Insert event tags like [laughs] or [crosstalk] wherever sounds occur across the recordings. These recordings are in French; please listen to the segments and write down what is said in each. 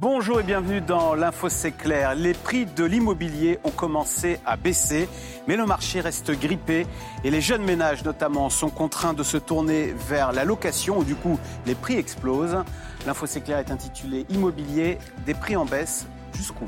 Bonjour et bienvenue dans l'Info C'est clair. Les prix de l'immobilier ont commencé à baisser, mais le marché reste grippé et les jeunes ménages notamment sont contraints de se tourner vers la location où du coup les prix explosent. L'Info C'est clair est intitulé Immobilier, des prix en baisse jusqu'où?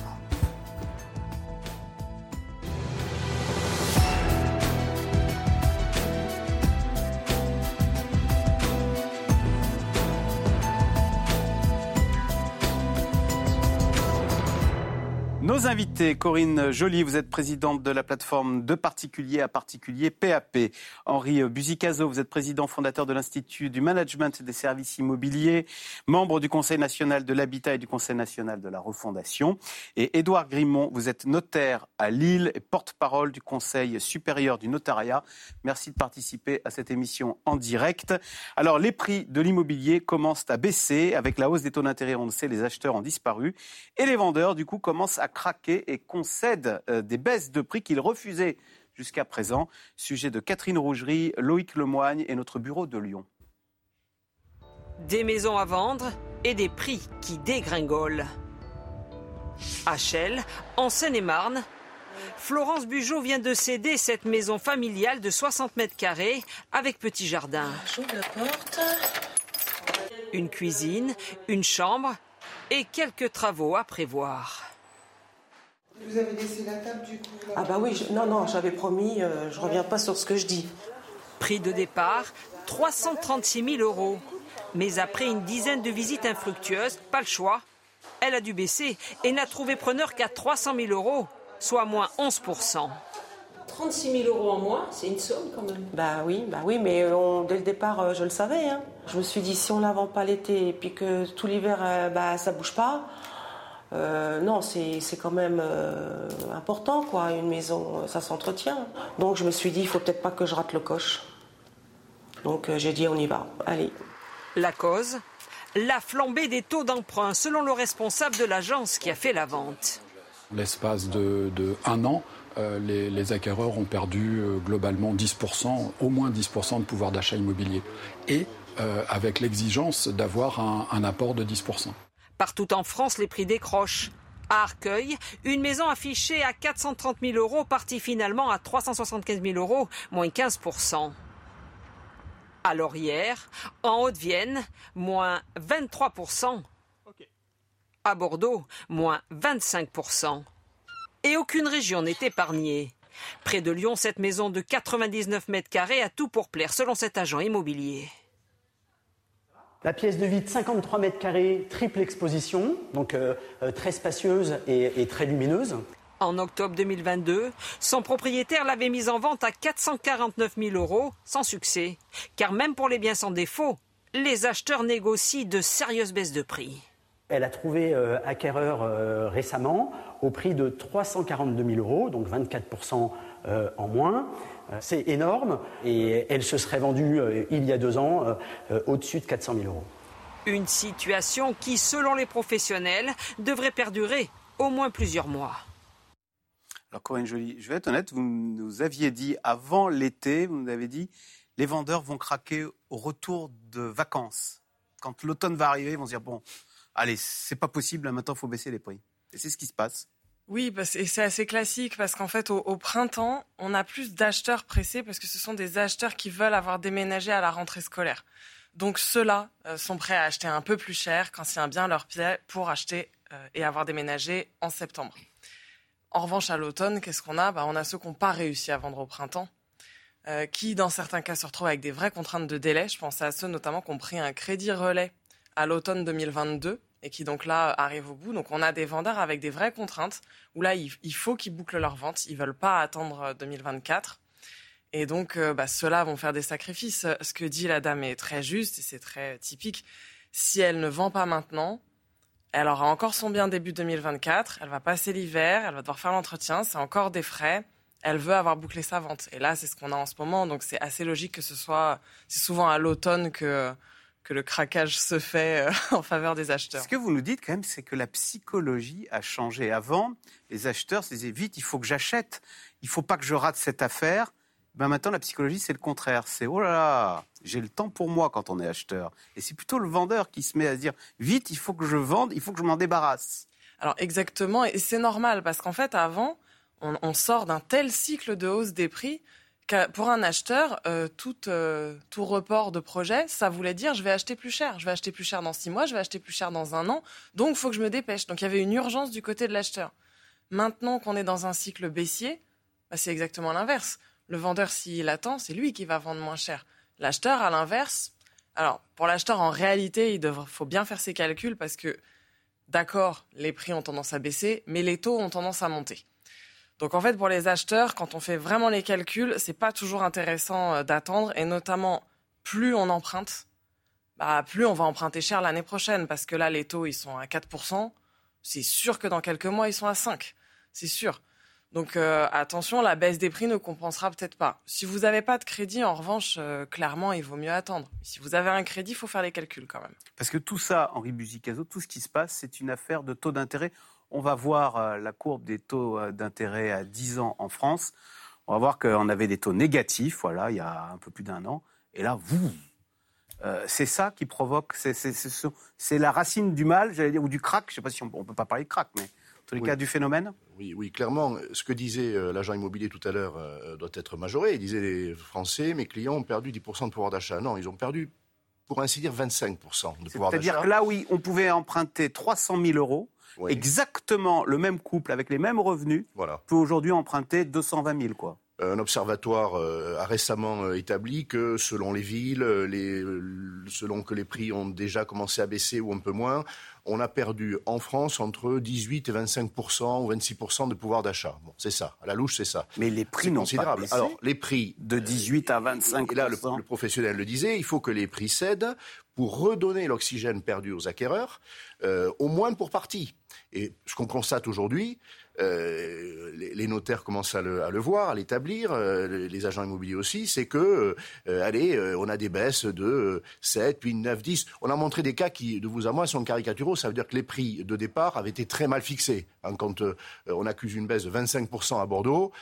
Nos invités, Corinne Joly, vous êtes présidente de la plateforme de particulier à particulier PAP. Henri Buzicazo, vous êtes président fondateur de l'Institut du Management des services immobiliers, membre du Conseil national de l'habitat et du Conseil national de la refondation. Et Édouard Grimont, vous êtes notaire à Lille et porte-parole du Conseil supérieur du notariat. Merci de participer à cette émission en direct. Alors, les prix de l'immobilier commencent à baisser. Avec la hausse des taux d'intérêt, on le sait, les acheteurs ont disparu. Et les vendeurs, du coup, commencent à craquer et concède euh, des baisses de prix qu'il refusait jusqu'à présent. Sujet de Catherine Rougerie, Loïc Lemoigne et notre bureau de Lyon. Des maisons à vendre et des prix qui dégringolent. À Chelles, en Seine-et-Marne, Florence Bugeaud vient de céder cette maison familiale de 60 mètres carrés avec petit jardin. Une cuisine, une chambre et quelques travaux à prévoir. Vous avez laissé la table du coup Ah bah oui, non, non, j'avais promis, euh, je reviens pas sur ce que je dis. Prix de départ, 336 000 euros. Mais après une dizaine de visites infructueuses, pas le choix. Elle a dû baisser et n'a trouvé preneur qu'à 300 000 euros, soit moins 11% 36 000 euros en moins, c'est une somme quand même. Bah oui, bah oui, mais dès le départ, euh, je le savais. Hein. Je me suis dit, si on la vend pas l'été et puis que tout l'hiver, euh, bah, ça bouge pas, euh, non, c'est quand même euh, important, quoi. Une maison, ça s'entretient. Donc je me suis dit, il faut peut-être pas que je rate le coche. Donc euh, j'ai dit, on y va. Allez. La cause La flambée des taux d'emprunt, selon le responsable de l'agence qui a fait la vente. L'espace de, un an, les, acquéreurs ont perdu globalement 10%, au moins 10% de pouvoir d'achat immobilier. Et avec l'exigence d'avoir un apport de 10%. Partout en France, les prix décrochent. À Arcueil, une maison affichée à 430 000 euros partit finalement à 375 000 euros, moins 15% À Laurière, en Haute-Vienne, moins 23% À Bordeaux, moins 25% Et aucune région n'est épargnée. Près de Lyon, cette maison de 99 mètres carrés a tout pour plaire, selon cet agent immobilier. La pièce de vide 53 mètres carrés, triple exposition, donc euh, euh, très spacieuse et, très lumineuse. En octobre 2022, son propriétaire l'avait mise en vente à 449 000 euros, sans succès. Car même pour les biens sans défaut, les acheteurs négocient de sérieuses baisses de prix. Elle a trouvé euh, acquéreur récemment au prix de 342 000 euros, donc 24% en moins. Euh, c'est énorme et elle se serait vendue euh, il y a deux ans euh, au-dessus de 400 000 euros. Une situation qui, selon les professionnels, devrait perdurer au moins plusieurs mois. Alors Corinne Joly, je vais être honnête, vous nous aviez dit avant l'été, vous nous avez dit, les vendeurs vont craquer au retour de vacances. Quand l'automne va arriver, ils vont se dire, bon, allez, c'est pas possible, maintenant il faut baisser les prix. Et c'est ce qui se passe. Oui, et c'est assez classique parce qu'en fait, au, printemps, on a plus d'acheteurs pressés parce que ce sont des acheteurs qui veulent avoir déménagé à la rentrée scolaire. Donc ceux-là euh, sont prêts à acheter un peu plus cher quand c'est un bien leur pied pour acheter euh, et avoir déménagé en septembre. En revanche, à l'automne, qu'est-ce qu'on a? Bah, On a ceux qui n'ont pas réussi à vendre au printemps, euh, qui dans certains cas se retrouvent avec des vraies contraintes de délai. Je pense à ceux notamment qui ont pris un crédit relais à l'automne 2022 et qui donc là arrivent au bout. Donc on a des vendeurs avec des vraies contraintes où là il, faut qu'ils bouclent leur vente, ils veulent pas attendre 2024. Euh, et donc euh, bah, ceux-là vont faire des sacrifices. Ce que dit la dame est très juste et c'est très typique. Si elle ne vend pas maintenant, elle aura encore son bien début 2024, elle va passer l'hiver, elle va devoir faire l'entretien, c'est encore des frais. Elle veut avoir bouclé sa vente. Et là, c'est ce qu'on a en ce moment. Donc, c'est assez logique que ce soit. C'est souvent à l'automne que que le craquage se fait euh, [laughs] en faveur des acheteurs. Ce que vous nous dites quand même, c'est que la psychologie a changé. Avant, les acheteurs se disaient vite, il faut que j'achète, il faut pas que je rate cette affaire. Ben maintenant, la psychologie, c'est le contraire. C'est oh là là, j'ai le temps pour moi quand on est acheteur. Et c'est plutôt le vendeur qui se met à se dire vite, il faut que je vende, il faut que je m'en débarrasse. Alors exactement, et c'est normal parce qu'en fait, avant, on, sort d'un tel cycle de hausse des prix pour un acheteur, euh, tout, euh, tout report de projet, ça voulait dire je vais acheter plus cher. Je vais acheter plus cher dans six mois, je vais acheter plus cher dans un an. Donc, il faut que je me dépêche. Donc, il y avait une urgence du côté de l'acheteur. Maintenant qu'on est dans un cycle baissier, bah, c'est exactement l'inverse. Le vendeur, s'il attend, c'est lui qui va vendre moins cher. L'acheteur, à l'inverse, alors pour l'acheteur, en réalité, il faut bien faire ses calculs parce que, d'accord, les prix ont tendance à baisser, mais les taux ont tendance à monter. Donc en fait, pour les acheteurs, quand on fait vraiment les calculs, c'est pas toujours intéressant euh, d'attendre, et notamment plus on emprunte, bah, plus on va emprunter cher l'année prochaine, parce que là, les taux, ils sont à 4%. C'est sûr que dans quelques mois, ils sont à 5%. C'est sûr. Donc euh, attention, la baisse des prix ne compensera peut-être pas. Si vous n'avez pas de crédit, en revanche, euh, clairement, il vaut mieux attendre. Si vous avez un crédit, il faut faire les calculs quand même. Parce que tout ça, Henri Buzicazo, tout ce qui se passe, c'est une affaire de taux d'intérêt. On va voir euh, la courbe des taux d'intérêt à 10 ans en France. On va voir qu'on avait des taux négatifs, voilà, il y a un peu plus d'un an. Et là, vous, c'est ça qui provoque, c'est la racine du mal, j'allais dire, ou du crack. Je ne sais pas si on ne peut pas parler de crack, mais en tous les cas du phénomène oui, oui, clairement, ce que disait euh, l'agent immobilier tout à l'heure euh, doit être majoré. Il disait les Français, mes clients ont perdu 10% de pouvoir d'achat. Non, ils ont perdu, pour ainsi dire, 25% de pouvoir d'achat. C'est-à-dire que là, oui, on pouvait emprunter 300 000 euros. Exactement le même couple avec les mêmes revenus peut aujourd'hui emprunter 220 000. Quoi. Un observatoire euh, a récemment établi que selon les villes, les, selon que les prix ont déjà commencé à baisser ou un peu moins, on a perdu en France entre 18 et 25 ou 26% de pouvoir d'achat. Bon, c'est ça. À la louche, c'est ça. Mais les prix n'ont pas baissé. Alors, les prix de 18 à 25% Et là, le, professionnel le disait, il faut que les prix cèdent pour redonner l'oxygène perdu aux acquéreurs, euh, au moins pour partie. Et ce qu'on constate aujourd'hui, euh, les, notaires commencent à le, voir, à l'établir, euh, les agents immobiliers aussi, c'est que, euh, allez, on a des baisses de 7, 8, 9, 10. On a montré des cas qui, de vous à moi, sont caricaturaux. Ça veut dire que les prix de départ avaient été très mal fixés. Hein, quand on accuse une baisse de 25% à Bordeaux,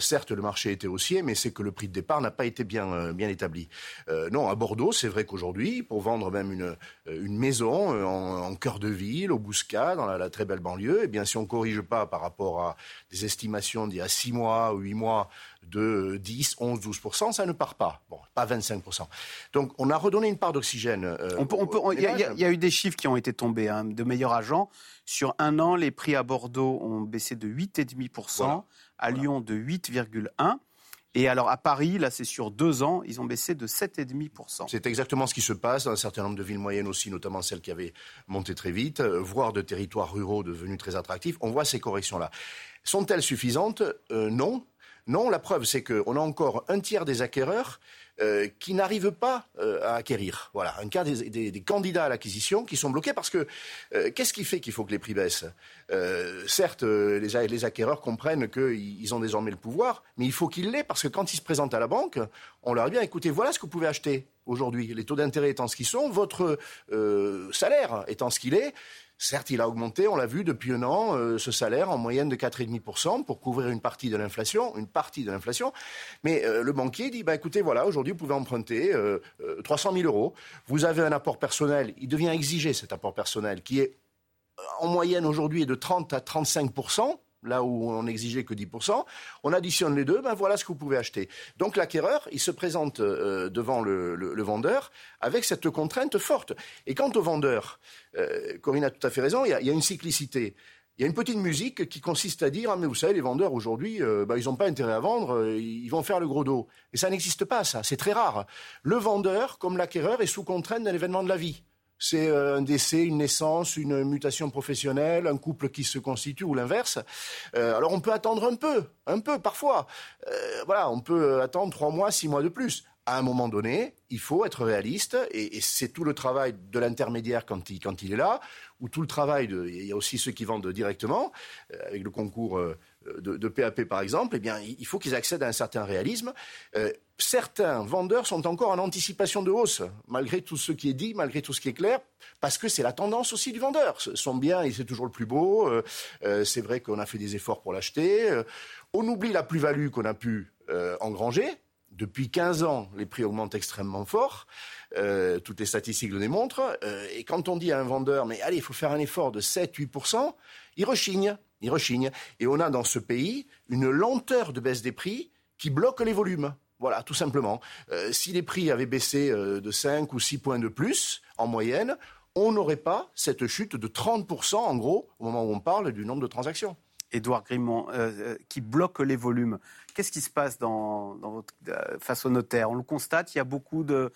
certes, le marché était haussier, mais c'est que le prix de départ n'a pas été bien, bien établi. non, à Bordeaux, c'est vrai qu'aujourd'hui, pour vendre même une, une maison en, cœur de ville, au Bouscat, dans la, la très belle banlieue, eh bien, si on corrige pas par rapport à des estimations d'il y a 6 mois ou 8 mois de 10, 11, 12% ça ne part pas. Bon, pas 25% Donc, on a redonné une part d'oxygène. Euh, il y, a eu des chiffres qui ont été tombés hein, de meilleurs agents. Sur un an, les prix à Bordeaux ont baissé de 8,5 à Lyon de 8,1 et alors à Paris, là c'est sur deux ans, ils ont baissé de 7,5%. C'est exactement ce qui se passe dans un certain nombre de villes moyennes aussi, notamment celles qui avaient monté très vite, euh, voire de territoires ruraux devenus très attractifs. On voit ces corrections-là. Sont-elles suffisantes? Euh, Non. Non, la preuve, c'est qu'on a encore un tiers des acquéreurs euh, qui n'arrivent pas euh, à acquérir. Voilà, un cas des, candidats à l'acquisition qui sont bloqués parce que euh, qu'est-ce qui fait qu'il faut que les prix baissent? Certes, les, les, acquéreurs comprennent qu'ils ont désormais le pouvoir, mais il faut qu'ils l'aient parce que quand ils se présentent à la banque, on leur dit bien écoutez, voilà ce que vous pouvez acheter aujourd'hui. Les taux d'intérêt étant ce qu'ils sont, votre salaire étant ce qu'il est, Certes, il a augmenté, on l'a vu depuis un an, euh, ce salaire en moyenne de 4,5% pour couvrir une partie de l'inflation, une partie de l'inflation. Mais euh, le banquier dit, bah, écoutez, voilà, aujourd'hui, vous pouvez emprunter 300 euh, 000 euros. Vous avez un apport personnel. Il devient exigé cet apport personnel qui est en moyenne aujourd'hui de 30 à 35 là où on n'exigeait que 10%, on additionne les deux, ben voilà ce que vous pouvez acheter. Donc l'acquéreur, il se présente euh, devant le, vendeur avec cette contrainte forte. Et quant au vendeur, euh, Corinne a tout à fait raison, il y a, une cyclicité. Il y a une petite musique qui consiste à dire ah, mais vous savez les vendeurs aujourd'hui euh, ben, ils n'ont pas intérêt à vendre ils vont faire le gros dos et ça n'existe pas ça c'est très rare le vendeur comme l'acquéreur est sous contrainte d'un événement de la vie c'est euh, un décès, une naissance, une mutation professionnelle, un couple qui se constitue ou l'inverse. Euh, alors on peut attendre un peu, un peu parfois. Euh, voilà, on peut attendre trois mois, six mois de plus. À un moment donné, il faut être réaliste, et, c'est tout le travail de l'intermédiaire quand il, est là, ou tout le travail de. Il y a aussi ceux qui vendent directement, avec le concours de, PAP par exemple, eh bien, il faut qu'ils accèdent à un certain réalisme. Euh, certains vendeurs sont encore en anticipation de hausse, malgré tout ce qui est dit, malgré tout ce qui est clair, parce que c'est la tendance aussi du vendeur. Son bien, c'est toujours le plus beau. Euh, euh, c'est vrai qu'on a fait des efforts pour l'acheter. on oublie la plus-value qu'on a pu euh, engrangés. Depuis 15 ans, les prix augmentent extrêmement fort. Euh, toutes les statistiques le démontrent. Euh, et quand on dit à un vendeur, mais allez, il faut faire un effort de 7-8%, il rechigne. Il rechigne. Et on a dans ce pays une lenteur de baisse des prix qui bloque les volumes. Voilà, tout simplement. Euh, si les prix avaient baissé de 5 ou 6 points de plus en moyenne, on n'aurait pas cette chute de 30% en gros au moment où on parle du nombre de transactions. Édouard Grimont, qui bloque les volumes. Qu'est-ce qui se passe dans, votre, face au notaire On le constate, il y a beaucoup de,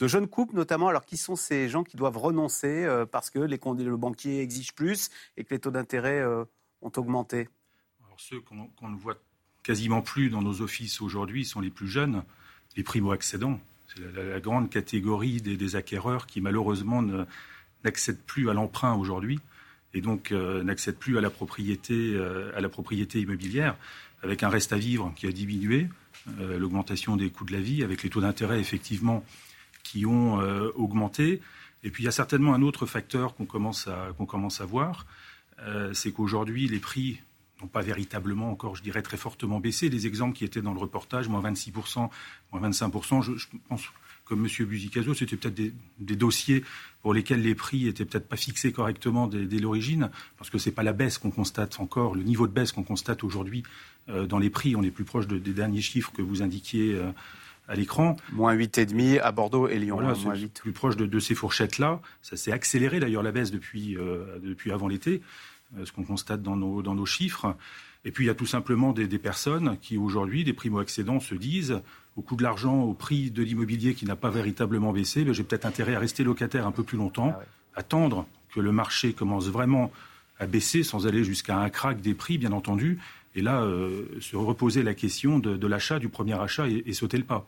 jeunes couples notamment. Alors qui sont ces gens qui doivent renoncer euh, parce que les, le banquier exige plus et que les taux d'intérêt euh, ont augmenté? Alors ceux qu'on ne voit quasiment plus dans nos offices aujourd'hui sont les plus jeunes, les primo-accédants. C'est la, grande catégorie des, acquéreurs qui malheureusement n'accèdent plus à l'emprunt aujourd'hui et donc euh, n'accèdent plus à la propriété, à la propriété immobilière, avec un reste à vivre qui a diminué, l'augmentation des coûts de la vie, avec les taux d'intérêt effectivement qui ont euh, augmenté. Et puis il y a certainement un autre facteur qu'on commence commence à voir, euh, c'est qu'aujourd'hui les prix n'ont pas véritablement encore, je dirais, très fortement baissé. Les exemples qui étaient dans le reportage, moins 26%, moins 25%, je, je pense comme M. Buzicazo, c'était peut-être des, dossiers pour lesquels les prix étaient peut-être pas fixés correctement dès, l'origine, parce que c'est pas la baisse qu'on constate encore, le niveau de baisse qu'on constate aujourd'hui euh, dans les prix. On est plus proche des derniers chiffres que vous indiquiez à l'écran. Moins 8,5 à Bordeaux et Lyon. Voilà, moins 8. Plus proche de, ces fourchettes-là. Ça s'est accéléré d'ailleurs la baisse depuis, euh, depuis avant l'été, euh, ce qu'on constate dans nos, dans nos chiffres. Et puis il y a tout simplement des, des personnes qui aujourd'hui, des primo-accédants, se disent au coût de l'argent, au prix de l'immobilier qui n'a pas véritablement baissé, ben, j'ai peut-être intérêt à rester locataire un peu plus longtemps, ah attendre que le marché commence vraiment à baisser sans aller jusqu'à un crack des prix, bien entendu, et là, euh, se reposer la question de, l'achat, du premier achat et, sauter le pas.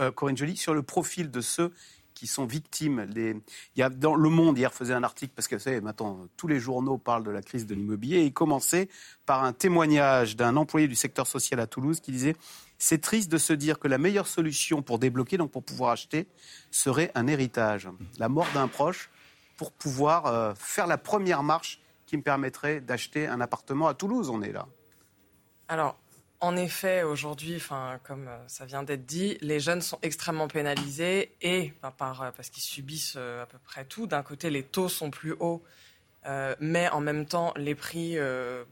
Euh, Corinne Joly, sur le profil de ceux qui sont victimes. Il y a dans Le Monde hier faisait un article parce que vous savez maintenant tous les journaux parlent de la crise de l'immobilier et il commençait par un témoignage d'un employé du secteur social à Toulouse qui disait c'est triste de se dire que la meilleure solution pour débloquer donc pour pouvoir acheter serait un héritage, la mort d'un proche pour pouvoir euh, faire la première marche qui me permettrait d'acheter un appartement à Toulouse. On est là. Alors, en effet, aujourd'hui, comme euh, ça vient d'être dit, les jeunes sont extrêmement pénalisés et bah, par, euh, parce qu'ils subissent à peu près tout. D'un côté, les taux sont plus hauts, mais en même temps, les prix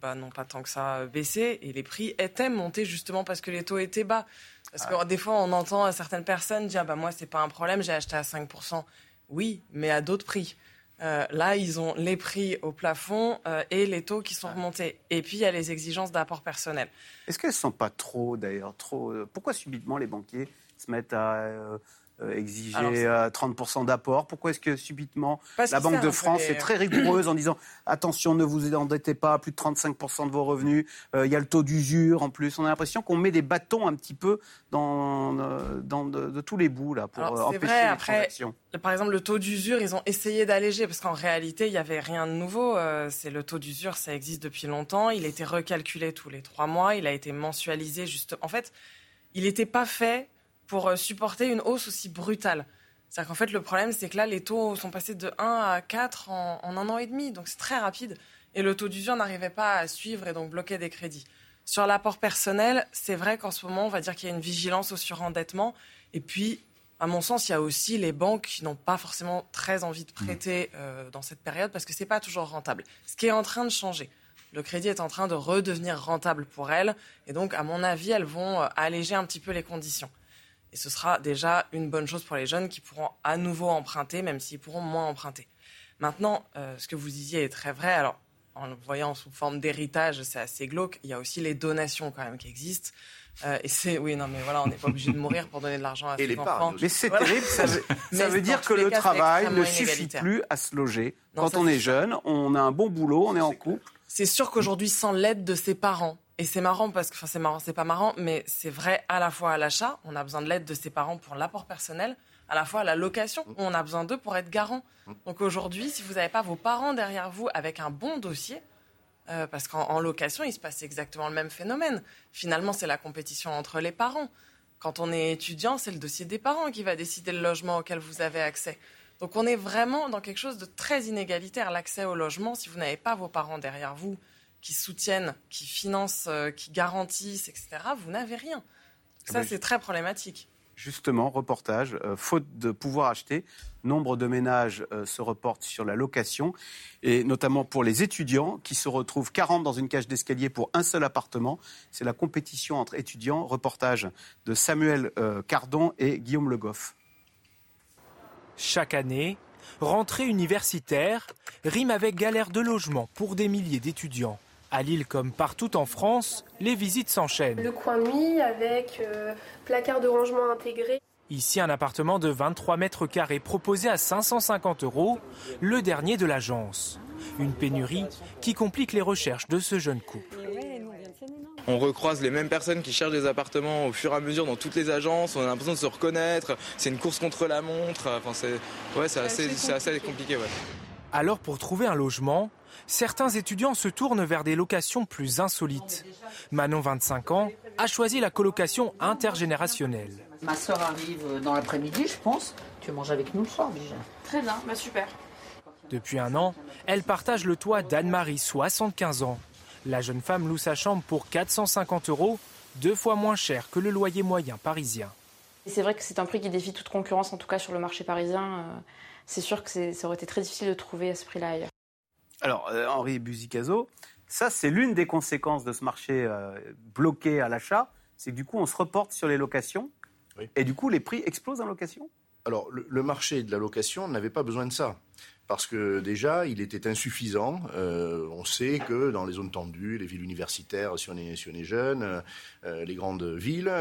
bah, n'ont pas tant que ça baissé et les prix étaient montés justement parce que les taux étaient bas. Parce que des fois, on entend certaines personnes dire bah, Moi, c'est pas un problème, j'ai acheté à 5%. Oui, mais à d'autres prix. Euh, là, ils ont les prix au plafond euh, et les taux qui sont remontés. Et puis, il y a les exigences d'apport personnel. Est-ce qu'elles ne sont pas trop, d'ailleurs, trop... Euh, pourquoi subitement les banquiers se mettent à euh, exiger 30% euh, d'apport Pourquoi est-ce que subitement la Banque de France est très rigoureuse en disant attention, ne vous endettez pas, plus de 35% de vos revenus, euh, il y a le taux d'usure en plus. On a l'impression qu'on met des bâtons un petit peu dans, dans de, tous les bouts là pour empêcher vrai, les après, transactions. Par exemple, le taux d'usure, ils ont essayé d'alléger parce qu'en réalité, il n'y avait rien de nouveau. c'est le taux d'usure, ça existe depuis longtemps. Il été recalculé tous les trois mois. Il a été mensualisé juste. En fait, il n'était pas fait pour euh, supporter une hausse aussi brutale. C'est-à-dire qu'en fait, le problème, c'est que là, les taux sont passés de 1 à 4 en, un an et demi, donc c'est très rapide. Et le taux d'usure n'arrivait pas à suivre et donc bloquait des crédits. Sur l'apport personnel, c'est vrai qu'en ce moment, on va dire qu'il y a une vigilance au surendettement. Et puis, à mon sens, il y a aussi les banques qui n'ont pas forcément très envie de prêter mmh. euh, dans cette période parce que ce n'est pas toujours rentable. Ce qui est en train de changer. Le crédit est en train de redevenir rentable pour elles. Et donc, à mon avis, elles vont euh, alléger un petit peu les conditions. Et ce sera déjà une bonne chose pour les jeunes qui pourront à nouveau emprunter, même s'ils pourront moins emprunter. Maintenant, euh, ce que vous disiez est très vrai. Alors, en le voyant sous forme d'héritage, c'est assez glauque. Il y a aussi les donations quand même qui existent. Euh, et c'est oui non mais voilà on n'est pas obligé de mourir pour donner de l'argent à ses enfants. Mais c'est terrible, ça veut, dire que le travail ne suffit plus à se loger. Quand on est jeune, on a un bon boulot, on est en couple. C'est sûr qu'aujourd'hui sans l'aide de ses parents, et c'est marrant parce que, enfin, c'est marrant, c'est pas marrant, mais c'est vrai à la fois à l'achat, on a besoin de l'aide de ses parents pour l'apport personnel, à la fois à la location, où on a besoin d'eux pour être garant. Donc aujourd'hui, si vous n'avez pas vos parents derrière vous avec un bon dossier, euh, parce qu'en location, il se passe exactement le même phénomène. Finalement, c'est la compétition entre les parents. Quand on est étudiant, c'est le dossier des parents qui va décider le logement auquel vous avez accès. Donc on est vraiment dans quelque chose de très inégalitaire, l'accès au logement. Si vous n'avez pas vos parents derrière vous, qui soutiennent, qui financent, euh, qui garantissent, etc., vous n'avez rien. Ça, ben, c'est très problématique. Justement, reportage, euh, faute de pouvoir acheter, nombre de ménages euh, se reportent sur la location, et notamment pour les étudiants qui se retrouvent 40 dans une cage d'escalier pour un seul appartement. C'est la compétition entre étudiants. Reportage de Samuel euh, Cardon et Guillaume Le Goff. Chaque année, rentrée universitaire rime avec galère de logement pour des milliers d'étudiants. À Lille comme partout en France, les visites s'enchaînent. Le coin nuit avec euh, placard de rangement intégré. Ici, un appartement de 23 mètres carrés proposé à 550 euros, le dernier de l'agence. Une pénurie qui complique les recherches de ce jeune couple. On recroise les mêmes personnes qui cherchent des appartements au fur et à mesure dans toutes les agences. On a l'impression de se reconnaître. C'est une course contre la montre. Enfin, c'est ouais, assez, assez, compliqué. Ouais. Alors, pour trouver un logement, certains étudiants se tournent vers des locations plus insolites. Manon, 25 ans, a choisi la colocation intergénérationnelle. Ma soeur arrive dans l'après-midi, je pense. Tu manges avec nous le soir déjà. Très bien, bah super. Depuis un an, elle partage le toit d'Anne-Marie, 75 ans. La jeune femme loue sa chambre pour 450 euros, deux fois moins cher que le loyer moyen parisien. C'est vrai que c'est un prix qui défie toute concurrence, en tout cas sur le marché parisien. Euh, c'est sûr que ça aurait été très difficile de trouver à ce prix-là ailleurs. Alors, euh, Henri Buzicazo, ça, c'est l'une des conséquences de ce marché euh, bloqué à l'achat, c'est que du coup, on se reporte sur les locations, et du coup, les prix explosent en location? Alors, le, marché de la location n'avait pas besoin de ça parce que déjà, il était insuffisant. Euh, on sait que dans les zones tendues, les villes universitaires, si on est, jeune, les grandes villes,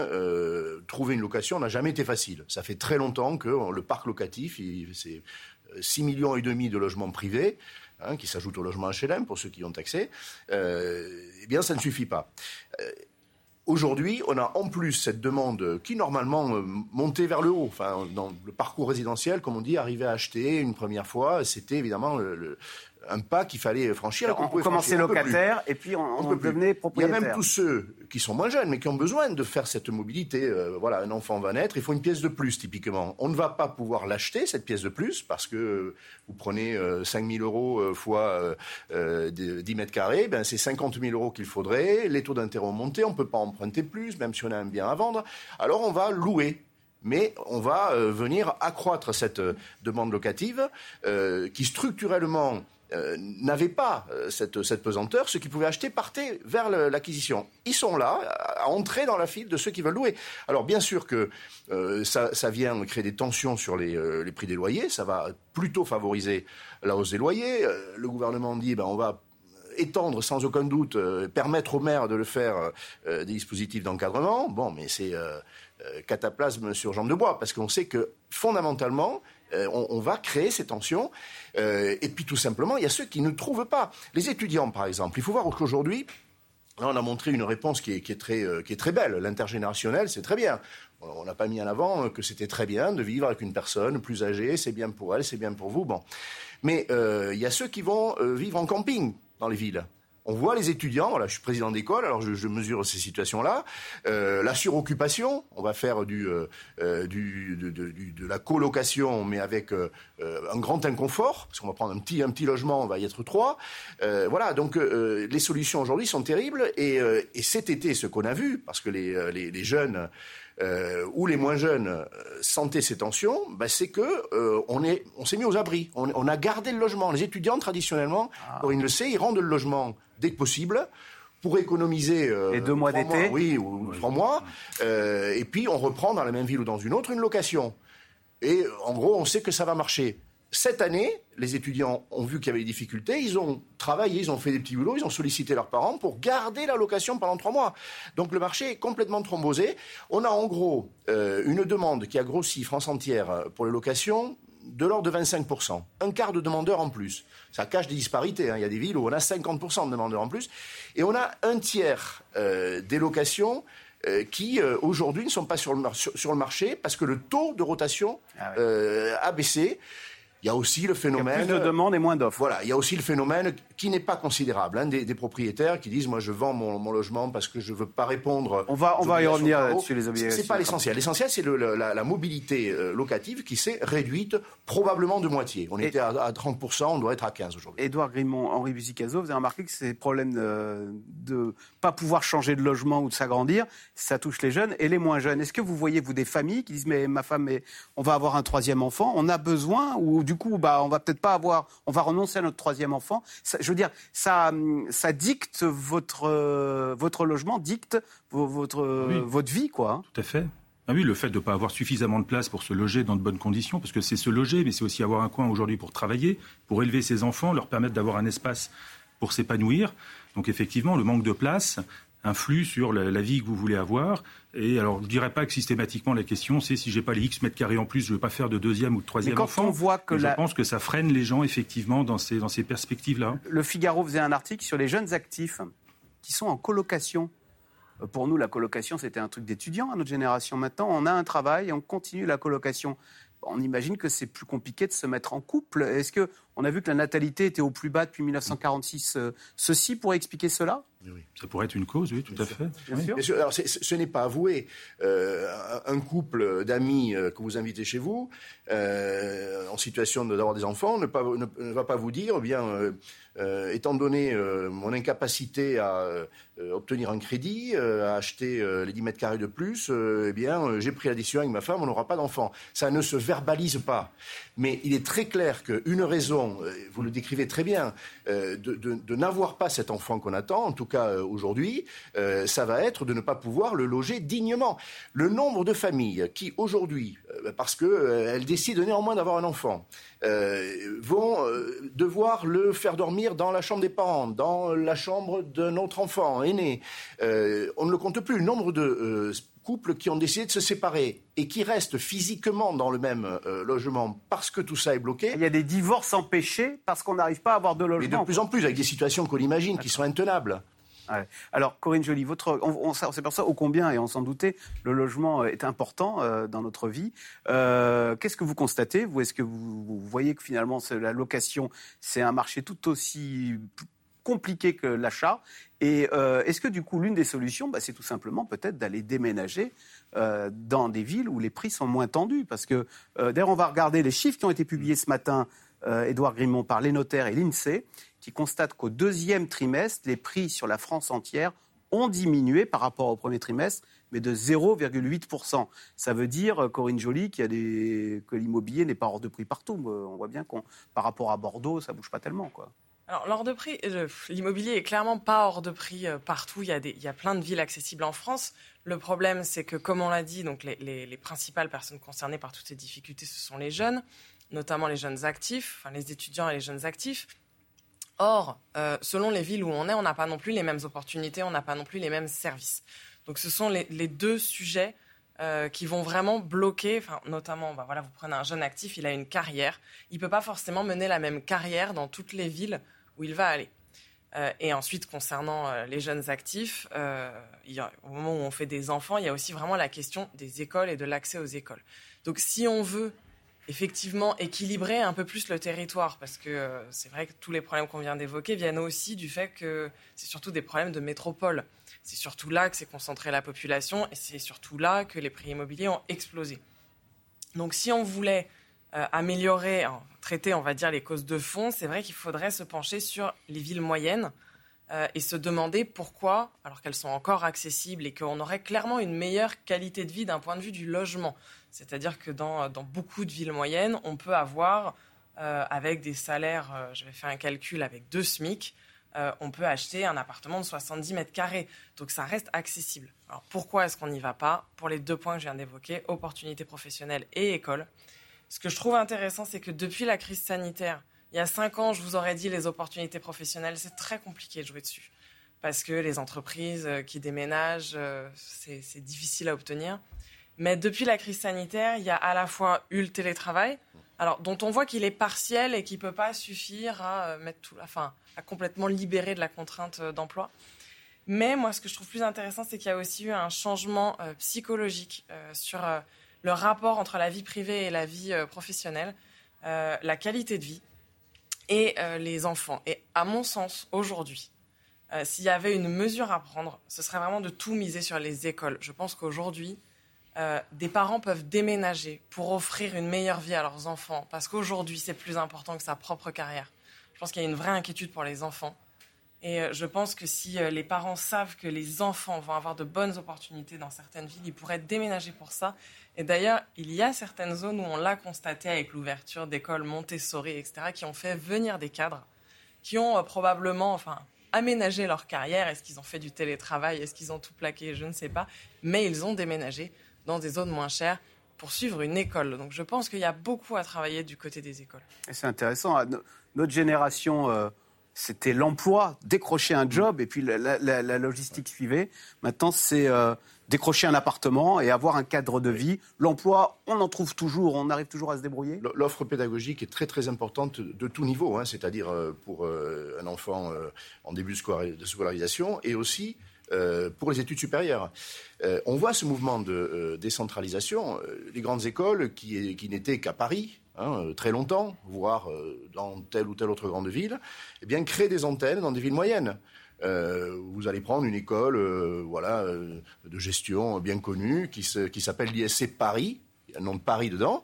trouver une location n'a jamais été facile. Ça fait très longtemps que le parc locatif, c'est 6 millions et demi de logements privés. Hein, qui s'ajoute au logement HLM pour ceux qui ont accès, euh, eh bien, ça ne suffit pas. Aujourd'hui, on a en plus cette demande qui normalement euh, montait vers le haut. Dans le parcours résidentiel, comme on dit, arriver à acheter une première fois, c'était évidemment le, un pas qu'il fallait franchir. on, commençait locataire et puis on, devenait propriétaire. Il y a même tous ceux qui sont moins jeunes mais qui ont besoin de faire cette mobilité. Euh, voilà, un enfant va naître, il faut une pièce de plus typiquement. On ne va pas pouvoir l'acheter cette pièce de plus parce que vous prenez 5 euh, 000 euros euh, fois 10 mètres carrés, ben c'est 50 000 euros qu'il faudrait. Les taux d'intérêt ont monté, on ne peut pas emprunter plus, même si on a un bien à vendre. Alors on va louer mais on va venir accroître cette demande locative qui structurellement euh, n'avaient pas euh, cette, pesanteur, ceux qui pouvaient acheter partaient vers l'acquisition. Ils sont là, à entrer dans la file de ceux qui veulent louer. Alors bien sûr que euh, ça, vient créer des tensions sur les, les, prix des loyers, ça va plutôt favoriser la hausse des loyers. le gouvernement dit, ben, on va étendre sans aucun doute, permettre aux maires de le faire, des dispositifs d'encadrement. Bon, mais c'est cataplasme sur jambe de bois, parce qu'on sait que fondamentalement, euh, on, va créer ces tensions. Euh, et puis tout simplement, il y a ceux qui ne trouvent pas. Les étudiants, par exemple, il faut voir qu'aujourd'hui, on a montré une réponse qui est, très, euh, qui est très belle. L'intergénérationnel, c'est très bien. On n'a pas mis en avant que c'était très bien de vivre avec une personne plus âgée, c'est bien pour elle, c'est bien pour vous. Bon. Mais il y a ceux qui vont vivre en camping dans les villes. On voit les étudiants, voilà, je suis président d'école, alors je, mesure ces situations-là. Euh, la suroccupation, on va faire euh, euh, de, la colocation, mais avec un grand inconfort, parce qu'on va prendre un petit, logement, on va y être trois. voilà, donc les solutions aujourd'hui sont terribles, et, et, cet été, ce qu'on a vu, parce que les jeunes euh, ou les moins jeunes euh, sentaient ces tensions, bah, c'est que euh, on est, on s'est mis aux abris. On, a gardé le logement. Les étudiants traditionnellement, ah. le sait, ils rendent le logement dès que possible pour économiser euh, deux mois d'été, oui, ou trois mois, et puis on reprend dans la même ville ou dans une autre une location. Et en gros, on sait que ça va marcher. Cette année, les étudiants ont vu qu'il y avait des difficultés, ils ont travaillé, ils ont fait des petits boulots, ils ont sollicité leurs parents pour garder la location pendant trois mois. Donc le marché est complètement thrombosé. On a en gros euh, une demande qui a grossi France entière euh, pour les locations de l'ordre de 25%. Un quart de demandeurs en plus. Ça cache des disparités. Hein. Il y a des villes où on a 50% de demandeurs en plus. Et on a un tiers euh, des locations qui aujourd'hui ne sont pas sur le, sur, le, marché parce que le taux de rotation ah a baissé. Il y a aussi le phénomène. Il y a plus de demandes et moins d'offres. Voilà, il y a aussi le phénomène qui n'est pas considérable, hein, des, propriétaires qui disent moi je vends mon, logement parce que je veux pas répondre. On va on va y revenir sur les obligations. C'est pas l'essentiel. L'essentiel c'est la, mobilité euh, locative qui s'est réduite probablement de moitié. On était à, 30 on doit être à 15 aujourd'hui. Édouard Grimont, Henri Buzicazo, vous avez remarqué que ces problèmes de, de pas pouvoir changer de logement ou de s'agrandir, ça touche les jeunes et les moins jeunes. Est-ce que vous voyez vous des familles qui disent mais ma femme on va avoir un troisième enfant, on a besoin ou du coup, bah, on va peut-être pas avoir, on va renoncer à notre troisième enfant. je veux dire, ça, ça dicte votre, euh, votre logement, dicte votre, votre vie, quoi. Tout à fait. Ah oui, le fait de ne pas avoir suffisamment de place pour se loger dans de bonnes conditions, parce que c'est se loger, mais c'est aussi avoir un coin aujourd'hui pour travailler, pour élever ses enfants, leur permettre d'avoir un espace pour s'épanouir. Donc effectivement, le manque de place, influe sur la, vie que vous voulez avoir. Et alors, je ne dirais pas que systématiquement la question, c'est si j'ai pas les X mètres carrés en plus, je ne veux pas faire de deuxième ou de troisième quand enfant. On voit que Je pense que ça freine les gens, effectivement, dans ces, dans ces perspectives-là. Le Figaro faisait un article sur les jeunes actifs qui sont en colocation. Euh, pour nous, la colocation, c'était un truc d'étudiant à notre génération. Maintenant, on a un travail et on continue la colocation on imagine que c'est plus compliqué de se mettre en couple. Est-ce que on a vu que la natalité était au plus bas depuis 1946 euh, Ceci pourrait expliquer cela? Oui. Ça pourrait être une cause, oui, tout à fait. Alors, ce n'est pas avoué. Euh, un couple d'amis euh, que vous invitez chez vous, en situation d'avoir des enfants, ne, ne, va pas vous dire, eh bien, étant donné mon incapacité à obtenir un crédit, à acheter les 10 mètres carrés de plus, eh bien, j'ai pris la décision avec ma femme, on n'aura pas d'enfants. Ça ne se verbalise pas. Mais il est très clair qu'une raison, euh, vous le décrivez très bien, euh, de, n'avoir pas cet enfant qu'on attend, en tout cas euh, aujourd'hui, ça va être de ne pas pouvoir le loger dignement. Le nombre de familles qui aujourd'hui, parce qu'elles décident néanmoins d'avoir un enfant, vont devoir le faire dormir dans la chambre des parents, dans la chambre d'un autre enfant aîné, on ne le compte plus. Le nombre de couples qui ont décidé de se séparer et qui restent physiquement dans le même euh, logement parce que tout ça est bloqué. Il y a des divorces empêchés parce qu'on n'arrive pas à avoir de logement. Mais de plus en plus, avec des situations qu'on imagine qui sont intenables. Alors, Corinne Joly, votre, on, on, s'aperçoit ô combien, et on s'en doutait, le logement est important euh, dans notre vie. Euh, qu'est-ce que vous constatez Vous, est-ce que vous, voyez que finalement la location, c'est un marché tout aussi compliqué que l'achat. Et euh, est-ce que du coup, l'une des solutions, bah, c'est tout simplement peut-être d'aller déménager euh, dans des villes où les prix sont moins tendus? Parce que, euh, d'ailleurs, on va regarder les chiffres qui ont été publiés ce matin, Édouard Grimont, par les notaires et l'INSEE, qui constatent qu'au deuxième trimestre, les prix sur la France entière ont diminué par rapport au premier trimestre, mais de 0,8%. Ça veut dire, Corinne Joly, qu'il des... que l'immobilier n'est pas hors de prix partout. On voit bien qu'on, par rapport à Bordeaux, ça bouge pas tellement. Quoi. Alors, de prix, l'immobilier est clairement pas hors de prix euh, partout. Il y, a des, il y a plein de villes accessibles en France. Le problème, c'est que, comme on l'a dit, donc les, principales personnes concernées par toutes ces difficultés, ce sont les jeunes, notamment les jeunes actifs, enfin les étudiants et les jeunes actifs. Or, euh, selon les villes où on est, on n'a pas non plus les mêmes opportunités, on n'a pas non plus les mêmes services. Donc, ce sont les, deux sujets euh, qui vont vraiment bloquer, enfin, notamment, bah voilà, vous prenez un jeune actif, il a une carrière, il ne peut pas forcément mener la même carrière dans toutes les villes il va aller. Euh, et ensuite, concernant euh, les jeunes actifs, euh, au moment où on fait des enfants, il y a aussi vraiment la question des écoles et de l'accès aux écoles. Donc, si on veut effectivement équilibrer un peu plus le territoire, parce que c'est vrai que tous les problèmes qu'on vient d'évoquer viennent aussi du fait que c'est surtout des problèmes de métropole. C'est surtout là que s'est concentrée la population et c'est surtout là que les prix immobiliers ont explosé. Donc, si on voulait euh, améliorer, traiter, on va dire, les causes de fond, c'est vrai qu'il faudrait se pencher sur les villes moyennes euh, et se demander pourquoi, alors qu'elles sont encore accessibles et qu'on aurait clairement une meilleure qualité de vie d'un point de vue du logement. C'est-à-dire que dans, beaucoup de villes moyennes, on peut avoir, euh, avec des salaires, j'avais fait un calcul avec deux SMIC, on peut acheter un appartement de 70 mètres carrés. Donc ça reste accessible. Alors pourquoi est-ce qu'on n'y va pas? Pour les deux points que je viens d'évoquer, opportunités professionnelles et école. Ce que je trouve intéressant, c'est que depuis la crise sanitaire, il y a cinq ans, je vous aurais dit les opportunités professionnelles, c'est très compliqué de jouer dessus. Parce que les entreprises euh, qui déménagent, euh, c'est difficile à obtenir. Mais depuis la crise sanitaire, il y a à la fois eu le télétravail, alors dont on voit qu'il est partiel et qui ne peut pas suffire à euh, mettre tout, enfin, à complètement libérer de la contrainte d'emploi. Mais moi, ce que je trouve plus intéressant, c'est qu'il y a aussi eu un changement psychologique sur le rapport entre la vie privée et la vie euh, professionnelle. la qualité de vie et les enfants. Et à mon sens, aujourd'hui, s'il y avait une mesure à prendre, ce serait vraiment de tout miser sur les écoles. Je pense qu'aujourd'hui, des parents peuvent déménager pour offrir une meilleure vie à leurs enfants, parce qu'aujourd'hui, c'est plus important que sa propre carrière. Je pense qu'il y a une vraie inquiétude pour les enfants. Et euh, je pense que si euh, les parents savent que les enfants vont avoir de bonnes opportunités dans certaines villes, ils pourraient déménager pour ça. Et d'ailleurs, il y a certaines zones où on l'a constaté avec l'ouverture d'écoles Montessori, etc., qui ont fait venir des cadres, qui ont euh, probablement, enfin, aménagé leur carrière. Est-ce qu'ils ont fait du télétravail? Est-ce qu'ils ont tout plaqué? Je ne sais pas. Mais ils ont déménagé dans des zones moins chères pour suivre une école. Donc je pense qu'il y a beaucoup à travailler du côté des écoles. C'est intéressant. Notre génération c'était l'emploi, décrocher un job, et puis la, logistique suivait. Maintenant, c'est euh, décrocher un appartement et avoir un cadre de vie. L'emploi, on en trouve toujours, on arrive toujours à se débrouiller. L'offre pédagogique est très très importante de tout niveau, hein, c'est-à-dire euh, pour euh, un enfant en début de scolarisation et aussi pour les études supérieures. on voit ce mouvement de décentralisation. Les grandes écoles qui, qui n'étaient qu'à Paris, Hein, euh, très longtemps, voire euh, dans telle ou telle autre grande ville, eh bien, créer des antennes dans des villes moyennes. Euh, vous allez prendre une école voilà, de gestion bien connue qui, qui s'appelle l'ISC Paris, il y a le nom de Paris dedans.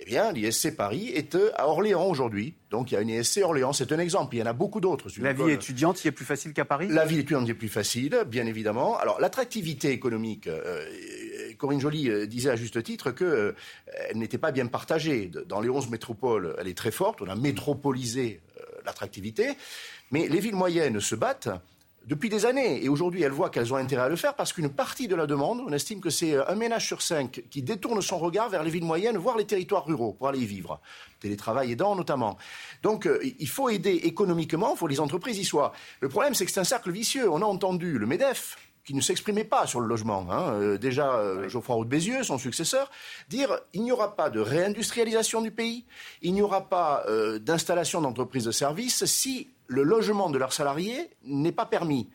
Eh bien, l'ISC Paris est à Orléans aujourd'hui. Donc, il y a une ISC Orléans. C'est un exemple. Il y en a beaucoup d'autres. La vie étudiante y est plus facile qu'à Paris? La vie étudiante y est plus facile, bien évidemment. Alors, l'attractivité économique Corinne Joly euh, disait à juste titre qu'elle euh, n'était pas bien partagée. Dans les 11 métropoles, elle est très forte. On a métropolisé euh, l'attractivité. Mais les villes moyennes se battent depuis des années. Et aujourd'hui, elles voient qu'elles ont intérêt à le faire parce qu'une partie de la demande, on estime que c'est un ménage sur cinq qui détourne son regard vers les villes moyennes, voire les territoires ruraux, pour aller y vivre. Télétravail aidant notamment. Donc, il faut aider économiquement, il faut que les entreprises y soient. Le problème, c'est que c'est un cercle vicieux. On a entendu le MEDEF, qui ne s'exprimait pas sur le logement. Hein. Euh, déjà, euh, Geoffroy Roux de Bézieux, son successeur, dire il n'y aura pas de réindustrialisation du pays, il n'y aura pas euh, d'installation d'entreprises de services si le logement de leurs salariés n'est pas permis.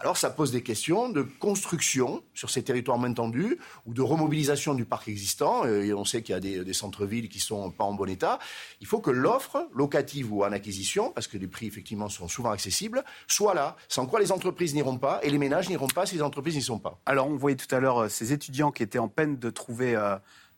Alors ça pose des questions de construction sur ces territoires moins tendus ou de remobilisation du parc existant. Euh, et on sait qu'il y a des, centres-villes qui sont pas en bon état. Il faut que l'offre locative ou en acquisition, parce que les prix effectivement sont souvent accessibles, soit là. Sans quoi les entreprises n'iront pas et les ménages n'iront pas si les entreprises n'y sont pas. Alors on voyait tout à l'heure euh, ces étudiants qui étaient en peine de trouver euh,